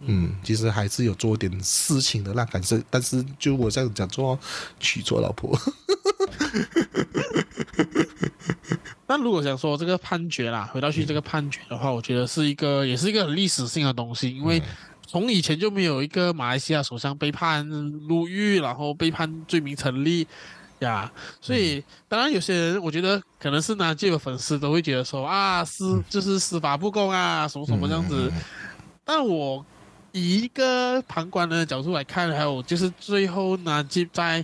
嗯，其实还是有做点事情的那感受，但是就我这样讲做娶错老婆。那如果想说这个判决啦，回到去这个判决的话，我觉得是一个也是一个很历史性的东西，因为。从以前就没有一个马来西亚首相被判入狱，然后被判罪名成立呀，所以当然有些人我觉得可能是拿这个粉丝都会觉得说啊司就是司法不公啊什么什么这样子，但我以一个旁观的角度来看，还有就是最后拿吉在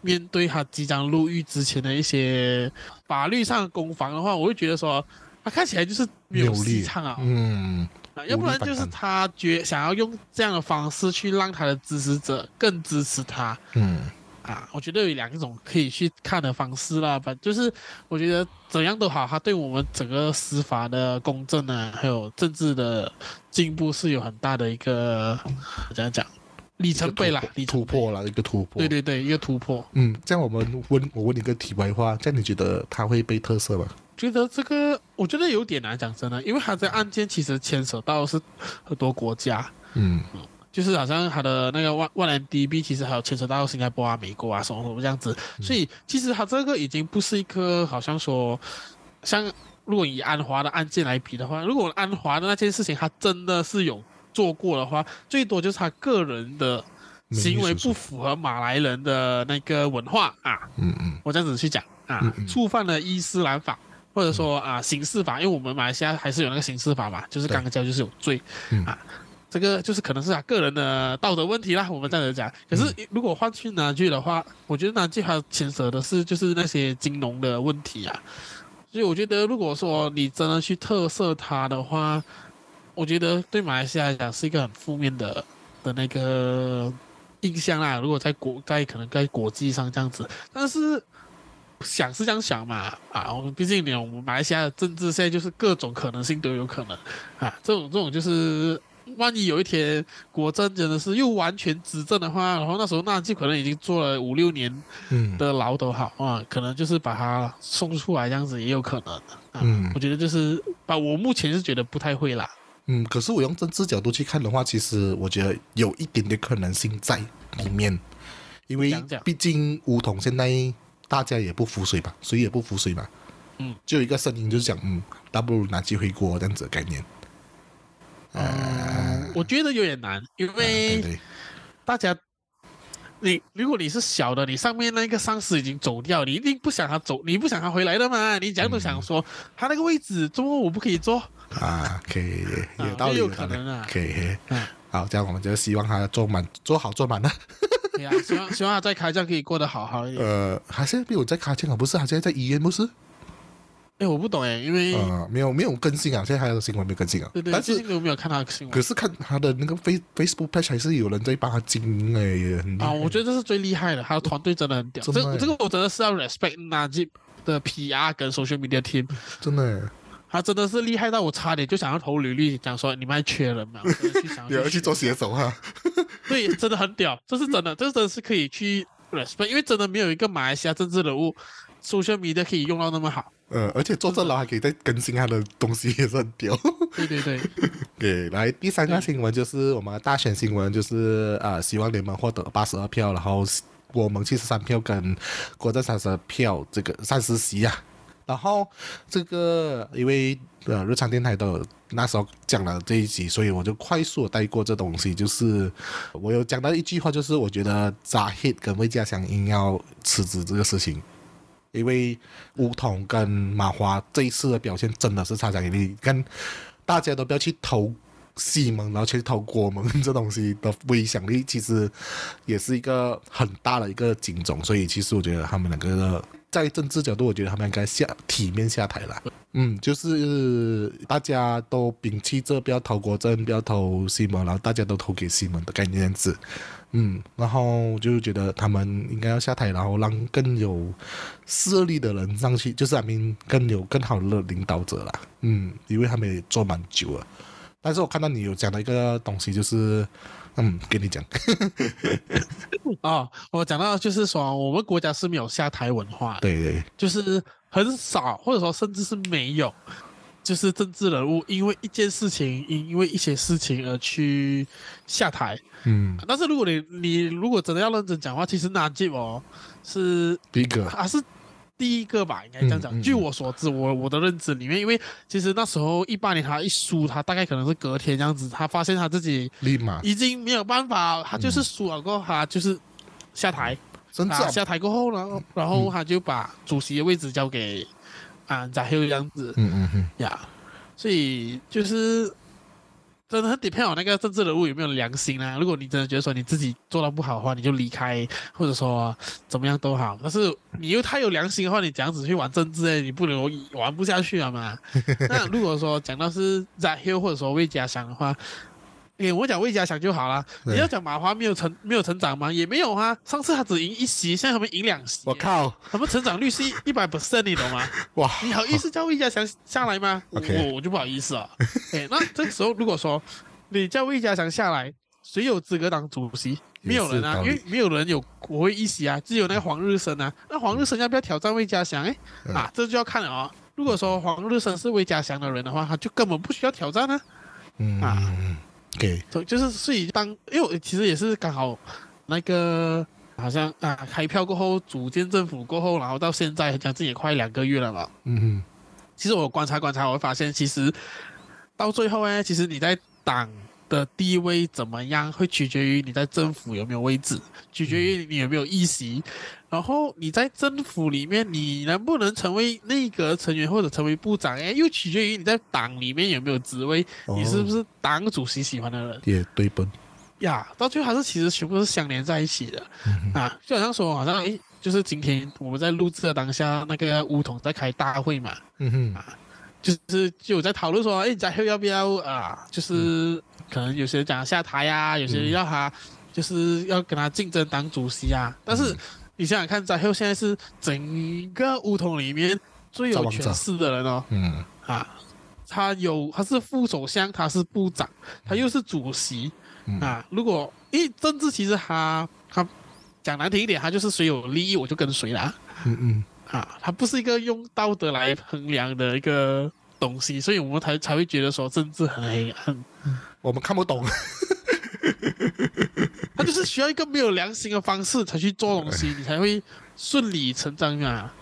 面对他即将入狱之前的一些法律上的攻防的话，我会觉得说他看起来就是没有戏唱啊，嗯。啊，要不然就是他觉想要用这样的方式去让他的支持者更支持他嗯啊。我觉得有两种可以去看的方式啦，反就是我觉得怎样都好，他对我们整个司法的公正呢，还有政治的进步是有很大的一个怎样讲里程碑啦，里。突破了一个突破。对对对，一个突破。嗯，这样我们问我问你个题外话，这样你觉得它会被特色吗？觉得这个我觉得有点难讲真的，因为它这案件其实牵扯到是很多国家，嗯就是好像它的那个万万人 DB 其实还有牵扯到新加坡啊、美国啊什么什么这样子，所以其实它这个已经不是一个好像说像如果以安华的案件来比的话，如果安华的那件事情它真的是有做过的话，最多就是他个人的行为不符合马来人的那个文化啊，嗯嗯。我这样子去讲啊嗯，嗯。触犯了伊斯兰法。或者说啊，刑事法，因为我们马来西亚还是有那个刑事法嘛，就是对刚刚讲就是有罪嗯。啊，这个就是可能是他个人的道德问题啦，我们这样子讲。可是如果换去拿去的话，我觉得拿去它牵涉的是就是那些金融的问题啊，所以我觉得如果说你真的去特赦他的话，我觉得对马来西亚来讲是一个很负面的的那个印象啦。如果在国在可能在国际上这样子，但是。想是这样想嘛，啊，我们毕竟你我们马来西亚的政治现在就是各种可能性都有可能啊，这种这种就是万一有一天国真真的是又完全执政的话，然后那时候那就可能已经做了五六年嗯的牢都好啊，可能就是把他送出来这样子也有可能啊。嗯我觉得就是把我目前是觉得不太会啦。嗯，可是我用政治角度去看的话，其实我觉得有一点点可能性在里面，因为毕竟梧桐现在大家也不服水吧，谁也不服谁嘛。嗯，就有一个声音就是讲，嗯，大不如拿机回国这样子的概念。嗯，我觉得有点难，因为，大家，你如果你是小的，你上面那个上司已经走掉，你一定不想他走，你不想他回来的嘛？你讲都想说、他那个位置，怎么我不可以坐？啊，可以，啊有道理，就有可能啊可以。嗯，好，这样我们就希望他坐满，坐好坐满了。对啊、希望希望他在开战可以过得好好一点。呃，他现在没有在开健啊，不是？他现在在医院，不是？哎、我不懂哎，因为、呃，没有没有更新啊，现在还有新闻没有更新啊。对对，但是最近都没有看他的新闻可是看他的那个 Face Facebook page 还是有人在帮他经营哎，也很厉啊，我觉得这是最厉害的，他的团队真的很屌。这这个我真的是要 respect Najib 的 PR 跟 social media team，真的，他真的是厉害到我差点就想要投履历，讲说你们还缺人吗？你要去做写手哈。对，真的很屌，这是真的，这真的是可以去 respect，因为真的没有一个马来西亚政治人物 social media 可以用到那么好。呃，而且坐这老还可以再更新他的东西，也是很屌。对对对，对，来第三个新闻就是我们的大选新闻，就是啊、呃希望联盟获得八十二票，然后我们七十三票跟国政三十票，这个三十席啊。然后这个因为呃日常电台都有那时候讲了这一集，所以我就快速的带过这东西。就是我有讲到一句话，就是我觉得扎 hit 跟魏家祥应要辞职这个事情。因为梧桐跟马华这一次的表现真的是差强人意，跟大家都不要去投西蒙，然后去投国盟这东西的威响力，其实也是一个很大的一个警钟。所以其实我觉得他们两个的在政治角度，我觉得他们应该下体面下台了。嗯，就是大家都摒弃这不要投国政，不要投西蒙，然后大家都投给西蒙的概念样子。嗯，然后就觉得他们应该要下台，然后让更有势力的人上去，就是 I mean 更有更好的领导者啦。嗯，因为他们也做蛮久了。但是我看到你有讲的一个东西，就是嗯，跟你讲，哦，我讲到就是说，我们国家是没有下台文化的，对对，就是很少，或者说甚至是没有，就是政治人物因为一件事情，因因为一些事情而去下台。嗯，但是如果你你如果真的要认真讲话，其实纳吉哦是第一个，他是第一个吧，应该这样讲。嗯嗯。据我所知，我我的认知里面，因为其实那时候一八年他一输，他大概可能是隔天这样子，他发现他自己立马，已经没有办法，他就是输了过后，他就是下台。啊，甚至啊。下台过后呢，然后他就把主席的位置交给啊扎黑这样子。嗯嗯嗯，呀，所以就是真的很得看我那个政治人物有没有良心啊。如果你真的觉得说你自己做的不好的话，你就离开，或者说怎么样都好。但是你又太有良心的话，你这样子去玩政治，哎，你不能玩不下去了嘛。那如果说讲到是 z a h i l 或者说为家乡的话，诶，我讲魏家祥就好了。你要讲马华没有成没有成长吗？也没有啊。上次他只赢一席，现在他们赢两席。我靠，他们成长率是一 一百 percent，你懂吗？哇，你好意思叫魏家祥下来吗？我我就不好意思了。哎，那这个时候如果说你叫魏家祥下来，谁有资格当主席？没有人啊，因为没有人有国会一席啊，只有那个黄日升啊。那黄日升要不要挑战魏家祥？哎，啊，这就要看了啊。如果说黄日升是魏家祥的人的话，他就根本不需要挑战呢。嗯啊。给，就是所以当，因为其实也是刚好，那个好像啊开票过后组建政府过后，然后到现在将近也快两个月了嘛。嗯哼，其实我观察观察，我会发现其实到最后呢，其实你在党的地位怎么样，会取决于你在政府有没有位置，取决于你有没有议席。然后你在政府里面，你能不能成为内阁成员或者成为部长？哎，又取决于你在党里面有没有职位，你是不是党主席喜欢的人？也对本呀，到最后还是其实全部是相连在一起的啊！就好像说，好像哎，就是今天我们在录制的当下，那个乌统在开大会嘛，嗯哼啊，就是就有在讨论说，哎，翟后要不要啊？就是可能有些人讲下台呀，有些人要他就是要跟他竞争当主席啊，但是。你想想看，翟后现在是整个乌统里面最有权势的人哦。嗯啊，他有他是副首相，他是部长，他又是主席啊。如果因为政治其实他他讲难听一点，他就是谁有利益我就跟谁啦。嗯嗯啊，它不是一个用道德来衡量的一个东西，所以我们才才会觉得说政治很黑暗。我们看不懂。他就是需要一个没有良心的方式才去做东西，你才会顺理成章啊。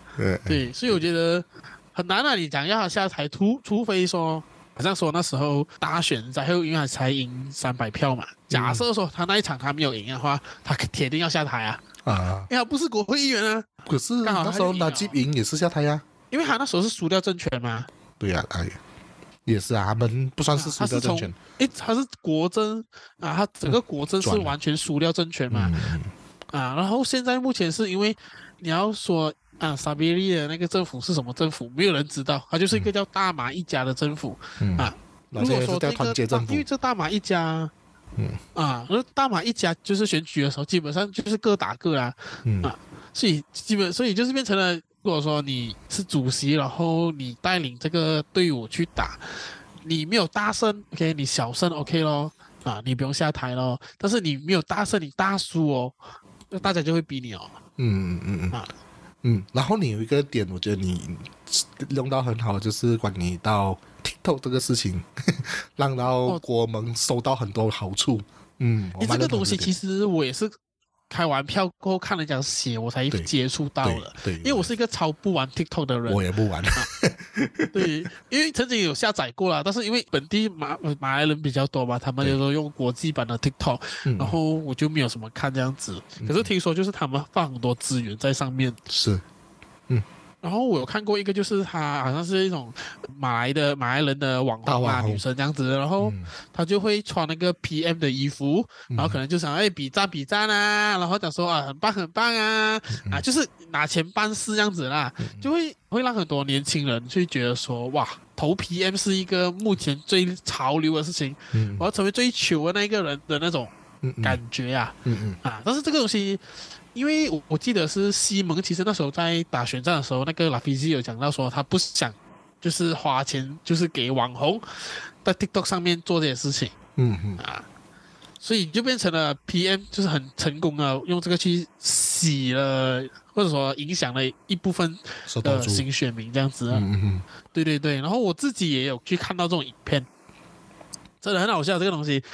对，所以我觉得很难啊。你讲要他下台，除除非说，好像说那时候大选在后，因为才赢三百票嘛。假设说他那一场他没有赢的话，他铁定要下台啊。啊，因为他不是国会议员啊。可是那时候拿吉赢也是下台呀，因为他那时候是输掉政权嘛。对呀，哎。也是啊，他们不算是输掉政权。诶，他是国政啊，他整个国政是完全输掉政权嘛。啊，然后现在目前是因为你要说啊，萨比利的那个政府是什么政府，没有人知道，他就是一个叫大马一家的政府啊。如果说这个，因为这大马一家，嗯啊，而大马一家就是选举的时候，基本上就是各打各啊，啊，所以基本所以就是变成了。如果说你是主席，然后你带领这个队伍去打，你没有大胜，OK，你小胜 OK 咯，啊，你不用下台咯。但是你没有大胜，你大输哦，那大家就会逼你哦。嗯嗯嗯嗯啊，嗯。然后你有一个点，我觉得你用到很好，就是关于到 TikTok 这个事情，让到国盟收到很多好处。嗯，你这个东西其实我也是。开完票过后看人家写，我才接触到了。对，因为我是一个超不玩 TikTok 的人。我也不玩。对，因为曾经有下载过了，但是因为本地马马来人比较多嘛，他们就说用国际版的 TikTok，然后我就没有什么看这样子。可是听说就是他们放很多资源在上面。是，嗯。然后我有看过一个，就是她好像是一种马来的马来人的网红啊，女生这样子，然后她就会穿那个 PM 的衣服，然后可能就想哎比赞比赞啊，然后讲说啊很棒很棒啊啊，就是拿钱办事这样子啦，就会会让很多年轻人去觉得说哇投 PM 是一个目前最潮流的事情，我要成为最糗的那一个人的那种感觉呀，嗯嗯。啊，但是这个东西。因为我我记得是西蒙，其实那时候在打选战的时候，那个拉菲西有讲到说他不想，就是花钱，就是给网红在 TikTok 上面做这些事情，嗯嗯。啊，所以就变成了 PM，就是很成功的用这个去洗了，或者说影响了一部分的新选民这样子，嗯嗯，对对对，然后我自己也有去看到这种影片，真的很好笑，这个东西。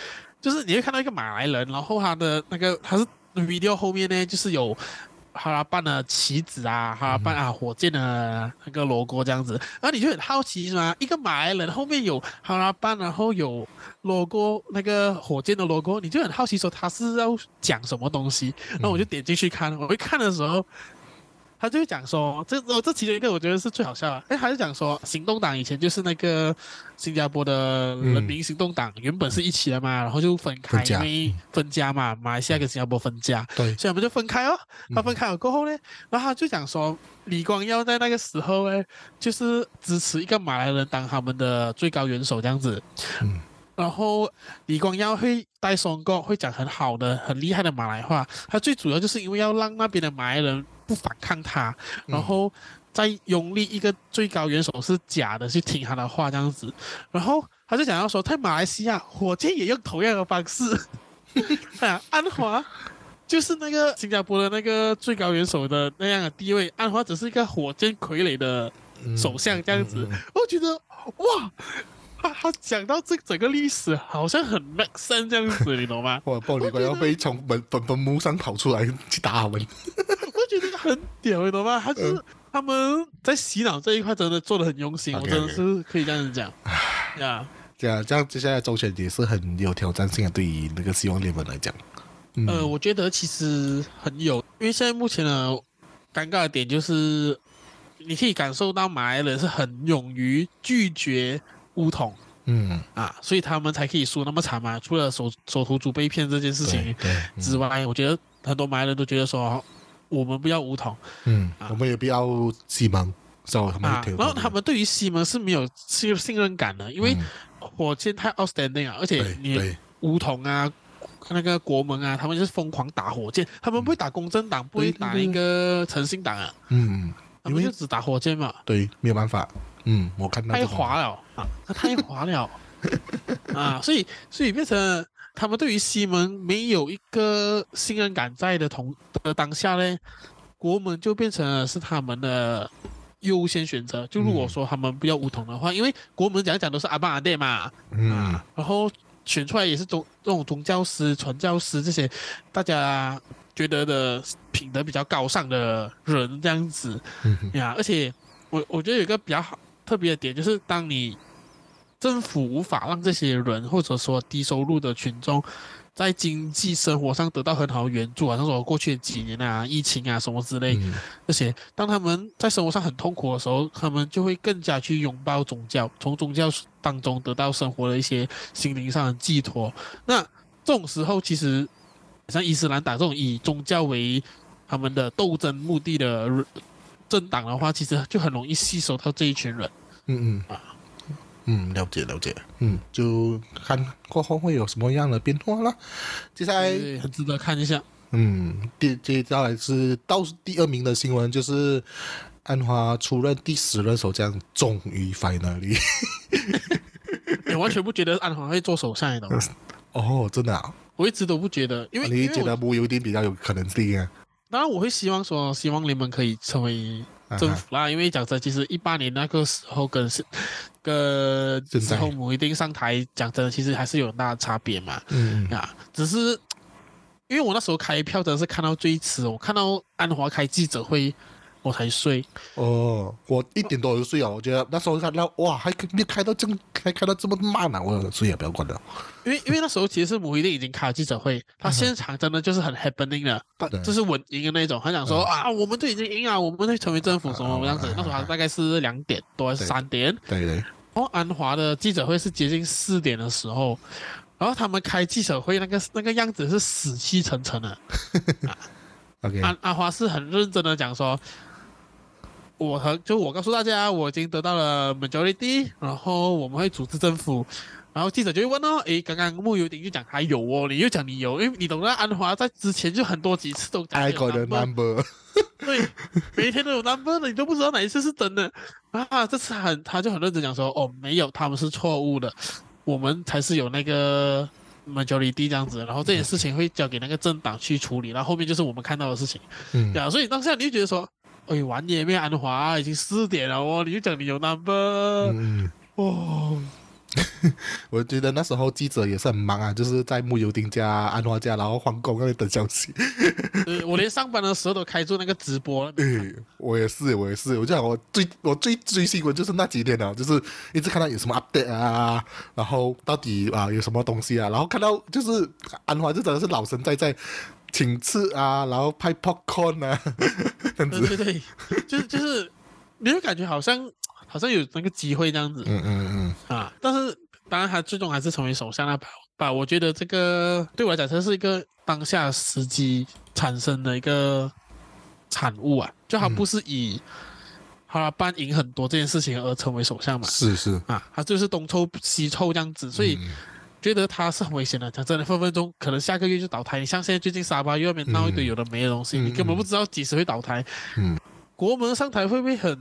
就是你会看到一个马来人，然后他的那个他是。Video 后面呢，就是有哈拉办的棋子啊，哈拉办啊火箭的那个 logo 这样子，然后你就很好奇是吗？一个马来人后面有哈拉办，然后有 logo 那个火箭的 logo，你就很好奇说他是要讲什么东西，然后我就点进去看，我一看的时候。他就讲说，这我这其中一个我觉得是最好笑的。哎，他就讲说，行动党以前就是那个新加坡的人民行动党，原本是一起的嘛，然后就分开，因为分家嘛，马来西亚跟新加坡分家，对，所以我们就分开哦。他分开了过后呢，然后他就讲说，李光耀在那个时候呢，就是支持一个马来人当他们的最高元首这样子。嗯。然后李光耀会带双国，会讲很好的、很厉害的马来话。他最主要就是因为要让那边的马来人不反抗他，然后再拥立一个最高元首是假的，去听他的话这样子。然后他就想要说，在马来西亚，火箭也用同样的方式。哎 呀，安华就是那个新加坡的那个最高元首的那样的地位，安华只是一个火箭傀儡的首相这样子。我觉得哇。他他讲到这整个历史，好像很 make sense 这样子，你懂吗？我玻璃怪要被从本本本墓上跑出来去打我们，很屌，你懂吗？他是他们在洗脑这一块真的做的很用心，我真的是可以这样子讲。呀，这样这样，接下来周旋也是很有挑战性的，对于那个希望联盟来讲。呃，我觉得其实很有，因为现在目前呢尴尬的点就是，你可以感受到马来人是很勇于拒绝。乌统，嗯啊，所以他们才可以输那么惨嘛。除了手手图组被骗这件事情之外，我觉得很多马来人都觉得说，我们不要梧桐，嗯，我们也不要西蒙，所以他们然后他们对于西蒙是没有信信任感的，因为火箭太 outstanding 啊，而且你梧桐啊，那个国门啊，他们就是疯狂打火箭，他们不会打公正党，不会打一个诚信党啊，嗯，他们就只打火箭嘛，对，没有办法。嗯，我看到太滑了啊，他太滑了。啊，所以所以变成他们对于西门没有一个信任感在的同的当下呢，国门就变成了是他们的优先选择。就如果说他们不要梧桐的话，因为国门讲讲都是阿爸阿爹嘛，嗯，然后选出来也是宗这种宗教师、传教师这些大家觉得的品德比较高尚的人这样子嗯呀，而且我我觉得有一个比较好。特别的点就是，当你政府无法让这些人或者说低收入的群众在经济生活上得到很好的援助啊，像说过去几年啊，疫情啊什么之类，这些当他们在生活上很痛苦的时候，他们就会更加去拥抱宗教，从宗教当中得到生活的一些心灵上的寄托。那这种时候，其实像伊斯兰党这种以宗教为他们的斗争目的的政党的话，其实就很容易吸收到这一群人。嗯嗯啊，嗯，了解了解，嗯，就看过后会有什么样的变化了。接下来很值得看一下。嗯，第接下来是倒数第二名的新闻，就是安华出任第十任首相，终于 finally。你完全不觉得安华会做首相的？哦，真的啊，我一直都不觉得，因为你觉得木有点比较有可能性啊。当然，我会希望说，希望联盟可以成为。政府啦，因为讲真，其实一八年那个时候跟是跟之后某一定上台，讲真的，其实还是有很大的差别嘛。嗯啊，只是因为我那时候开票真的是看到最迟，我看到安华开记者会。我才睡哦，我一点多就睡了。我觉得那时候看到哇，还没开到这么开开到这么慢啊！我睡也不要管了。因为因为那时候其实是母一定已经开了记者会，他现场真的就是很 happening 的，就是稳赢的那种。他想说啊，我们就已经赢了，我们会成为政府什么样子？那时候大概是两点多还是三点？对对。然后安华的记者会是接近四点的时候，然后他们开记者会那个那个样子是死气沉沉的。OK，安安华是很认真的讲说。我和就我告诉大家，我已经得到了 majority，然后我们会组织政府，然后记者就会问哦，诶，刚刚木有丁就讲还有哦，你又讲你有，因为你懂得安华在之前就很多几次都讲 I got the number，对，每天都有 number 的，你都不知道哪一次是真的啊，这次很他就很认真讲说，哦，没有，他们是错误的，我们才是有那个 majority 这样子，然后这件事情会交给那个政党去处理，然后后面就是我们看到的事情，嗯，啊，所以当下你就觉得说。哎，玩也没安华，已经四点了哦，你就讲你有 number，嗯，哦，我觉得那时候记者也是很忙啊，就是在木油丁家、安华家，然后皇宫那里等消息。呃，我连上班的时候都开住那个直播。对，我也是，我也是，我就讲我最我最追新闻就是那几天了，就是一直看到有什么 update 啊，然后到底啊有什么东西啊，然后看到就是安华就真的是老神在在请吃啊，然后拍 popcorn 啊。这样子。对对对，就是就是，你会感觉好像好像有那个机会这样子嗯嗯嗯，啊，但是当然他最终还是成为首相了吧？吧，我觉得这个对我来讲，这是一个当下时机产生的一个产物啊，就他不是以好了办赢很多这件事情而成为首相嘛。是是，啊，他就是东凑西凑这样子，所以嗯觉得他是很危险的。他真的，分分钟可能下个月就倒台。你像现在最近沙巴又那边闹一堆有的没的东西，嗯你根本不知道几时会倒台。嗯，国门上台会不会很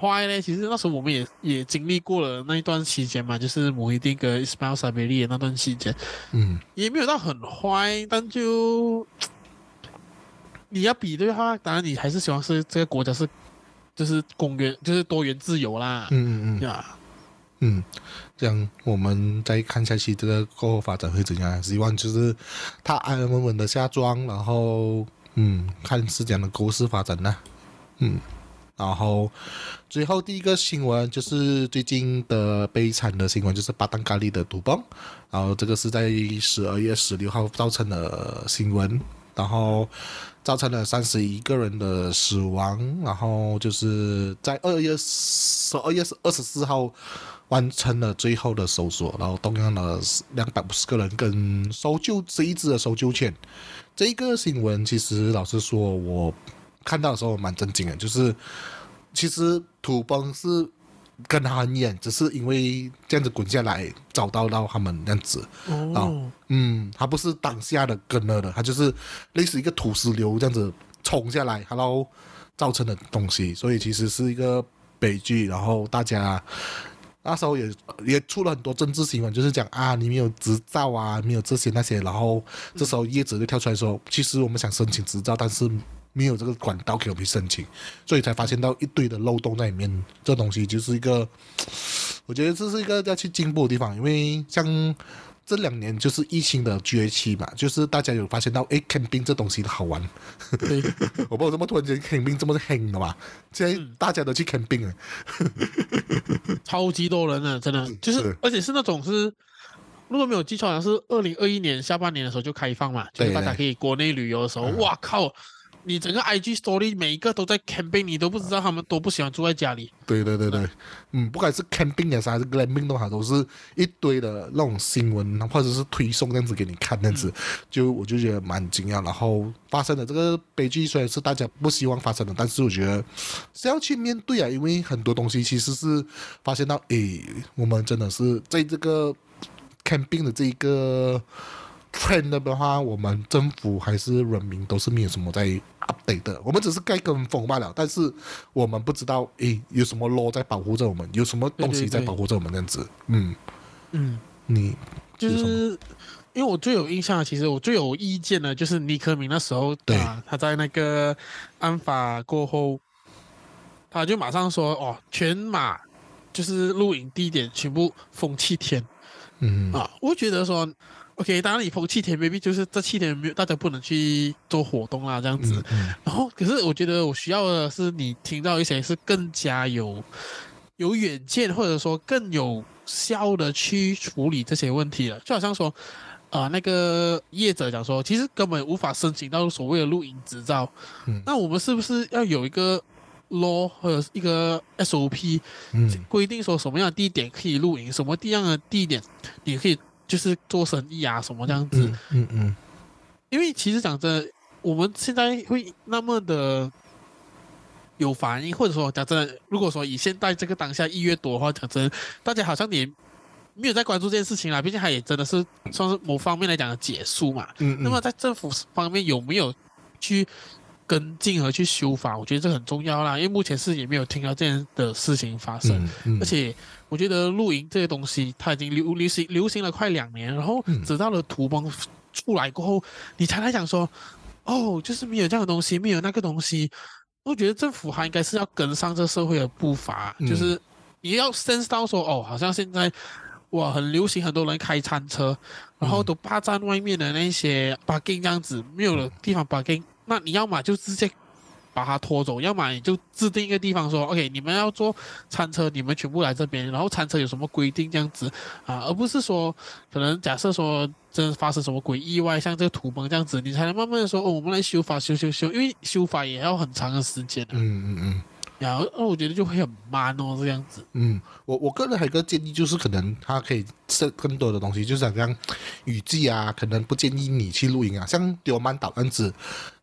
坏呢？其实那时候我们也也经历过了那一段期间嘛，就是姆希丁跟 Ismail s a b e r 的那段期间，嗯也没有到很坏，但就你要比对的话，当然你还是希望是这个国家是就是公元就是多元自由啦。嗯嗯嗯呀，嗯，这样我们再看下去这个过后发展会怎样？希望就是他安安稳稳的下庄，然后嗯，看是怎样的故事发展呢？嗯，然后最后第一个新闻就是最近的悲惨的新闻，就是巴丹咖喱的毒崩，然后这个是在十二月十六号造成的新闻，然后造成了三十一个人的死亡，然后就是在二月十二月二十四号完成了最后的搜索，然后动用了两百五十个人跟搜救这一只的搜救犬。这个新闻其实老实说，我看到的时候蛮震惊的，就是其实土崩是跟他很远，只是因为这样子滚下来找到到他们这样子。哦，嗯，他不是当下的跟了的，他就是类似一个土石流这样子冲下来，然后造成的东西，所以其实是一个悲剧。然后大家那时候也也出了很多政治新闻，就是讲啊，你没有执照啊，没有这些那些。然后这时候叶子就跳出来说，其实我们想申请执照，但是。没有这个管道给我们申请，所以才发现到一堆的漏洞在里面。这东西就是一个，我觉得这是一个要去进步的地方，因为像这两年就是疫情的崛起嘛，就是大家有发现到，哎 n g 这东西好玩。对，我不知道怎么突然间 camping 这么兴的嘛，现在大家都去 camping 了。超级多人呢，真的就是，是而且是那种是，如果没有记错，好像是二零二一年下半年的时候就开放嘛，就是大家可以国内旅游的时候，哇靠！你整个 IG story 每一个都在 camping，你都不知道他们多不喜欢住在家里。对对对对，嗯，不管是 camping 也是还是 glamping 都好，都是一堆的那种新闻或者是推送这样子给你看，这样子，就我就觉得蛮惊讶。然后发生的这个悲剧虽然是大家不希望发生的，但是我觉得是要去面对啊，因为很多东西其实是发现到，诶，我们真的是在这个 camping 的这一个 trend 的话，我们政府还是人民都是没有什么在 update 的，我们只是该跟风罢了。但是我们不知道，诶，有什么 law 在保护着我们，有什么东西在保护着我们这样子。嗯，嗯，你就是因为我最有印象，其实我最有意见的，就是尼克明那时候对啊，他在那个案发过后，他就马上说哦，全马就是露营地点全部封七天。嗯啊，我觉得说，OK，当然你封七天，maybe 就是这七天没有大家不能去做活动啦，这样子。嗯嗯然后，可是我觉得我需要的是你听到一些是更加有有远见，或者说更有效的去处理这些问题了。就好像说，啊、那个业者讲说，其实根本无法申请到所谓的露营执照。嗯那我们是不是要有一个 law 或者是一个 SOP 嗯规定说什么样的地点可以露营，什么地样的地点你可以就是做生意啊，什么这样子。嗯嗯嗯因为其实讲真的，我们现在会那么的有反应，或者说讲真的，如果说以现在这个当下一月多的话，讲真的，大家好像也没有在关注这件事情啦。毕竟它也真的是算是某方面来讲的结束嘛。嗯，那么在政府方面有没有去跟进和去修法？我觉得这很重要啦，因为目前是也没有听到这样的事情发生。嗯嗯而且我觉得露营这些东西，它已经流流行流行了快两年，然后嗯直到了土崩出来过后，你才来讲说，哦，就是没有这样的东西，没有那个东西。我觉得政府还应该是要跟上这社会的步伐，嗯就是你要 sense 到说，哦，好像现在哇很流行，很多人开餐车，然后都霸占外面的那些 parking 这样子，没有了地方 parking，那你要么就直接把它拖走，要么你就制定一个地方说，OK，你们要做餐车，你们全部来这边，然后餐车有什么规定这样子。啊，而不是说可能假设说真发生什么鬼意外，像这个土崩这样子，你才能慢慢的说哦，我们来修法修修修，因为修法也要很长的时间的，嗯嗯嗯。然后我觉得就会很慢哦，这样子。嗯，我我个人还有个建议，就是可能它可以设更多的东西，就是像雨季啊，可能不建议你去露营啊。像丢曼岛这样子，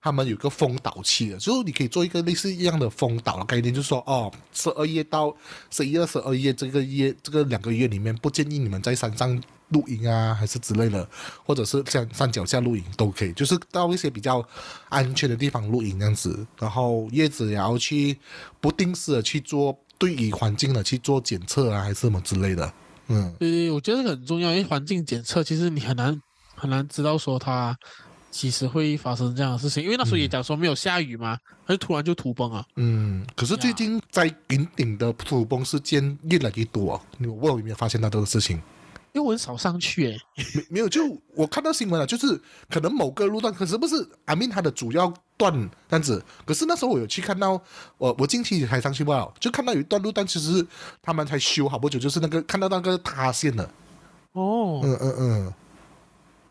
他们有个风岛期的，就是你可以做一个类似一样的风岛的概念，就是说哦，十二月到十一月、十二月这个月这个两个月里面，不建议你们在山上。露营啊，还是之类的，或者是像山脚下露营都可以，就是到一些比较安全的地方露营这样子。然后叶子也要去不定时的去做对于环境的去做检测啊，还是什么之类的。嗯，对，我觉得这个很重要，因为环境检测其实你很难很难知道说它其实会发生这样的事情，因为那时候也讲说没有下雨嘛，它就突然就土崩啊。嗯，可是最近在云顶的土崩事件越来越多，你问我有没有发现到这个事情？因为我很少上去诶，没没有，就我看到新闻了，就是可能某个路段，可是不是阿明它的主要段这样子，可是那时候我有去看到，我我近期才上去吧，就看到有一段路段，其实他们才修好不久，就是那个看到那个塌陷了。哦，嗯嗯嗯，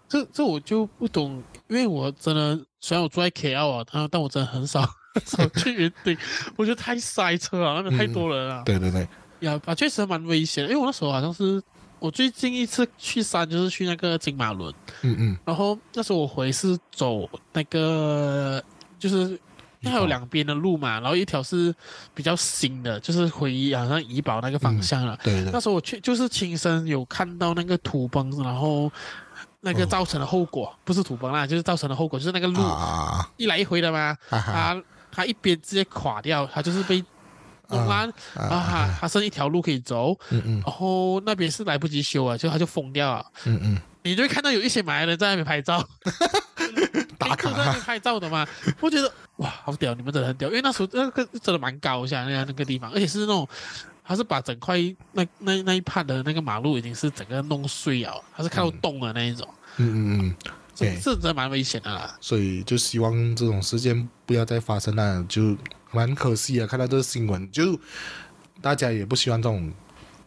这这我就不懂，因为我真的虽然我住在 KL 啊，但但我真的很少少去云顶，我觉得太塞车了，那边太多人了。对对对，呀，啊，确实蛮危险，因为我那时候好像是。我最近一次去山就是去那个金马仑，嗯嗯，然后那时候我回是走那个，就是它有两边的路嘛，然后一条是比较新的，就是回好像怡保那个方向了。对的。那时候我去就是亲身有看到那个土崩，然后那个造成的后果不是土崩啦，就是造成的后果就是那个路一来一回的嘛，它它一边直接垮掉，它就是被。弄烂啊！他剩一条路可以走，嗯嗯，然后那边是来不及修啊，就他就封掉了，嗯嗯，你就会看到有一些马来人在那边拍照，打卡在那边拍照的嘛。我觉得哇，好屌！你们真的很屌，因为那时候那个真的蛮高下那个那个地方，而且是那种，他是把整块那那那一半的那个马路已经是整个弄碎了，他是看到洞的那一种，嗯嗯嗯，这这真的蛮危险的啦。所以就希望这种事件不要再发生了，就。蛮可惜啊，看到这个新闻，就大家也不希望这种。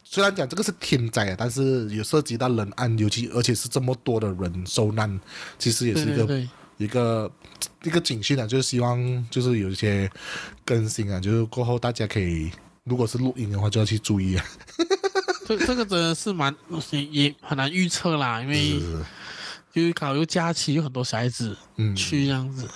虽然讲这个是天灾啊，但是有涉及到人案，尤其而且是这么多的人受难，其实也是一个一个一个警讯啊。就是希望就是有一些更新啊，就是过后大家可以，如果是录音的话，就要去注意啊。这这个真的是蛮也也很难预测啦，因为就是考虑假期有很多小孩子去这样子。嗯，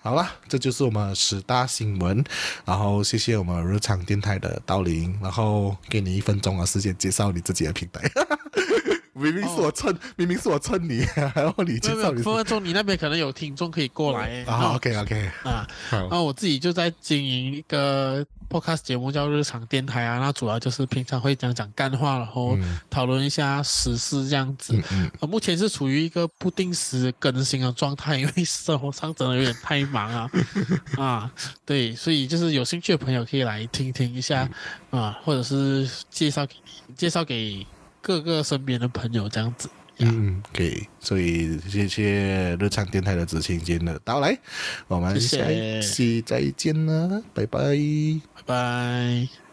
好了，这就是我们十大新闻。然后谢谢我们日常电台的道林，然后给你一分钟的时间介绍你自己的平台。明明是我蹭，明明是我蹭你，还要你介绍你。分分钟你那边可能有听众可以过来。啊，OK OK。啊，然后我自己就在经营一个。Podcast 节目叫日常电台啊，那主要就是平常会讲讲干话，然后讨论一下时事这样子。呃，目前是处于一个不定时更新的状态，因为生活上真的有点太忙啊。啊，对，所以就是有兴趣的朋友可以来听听一下啊，或者是介绍给介绍给各个身边的朋友这样子。嗯，可以，所以谢谢日常电台的知青间的到来，我们下一期再见了，拜拜，拜拜。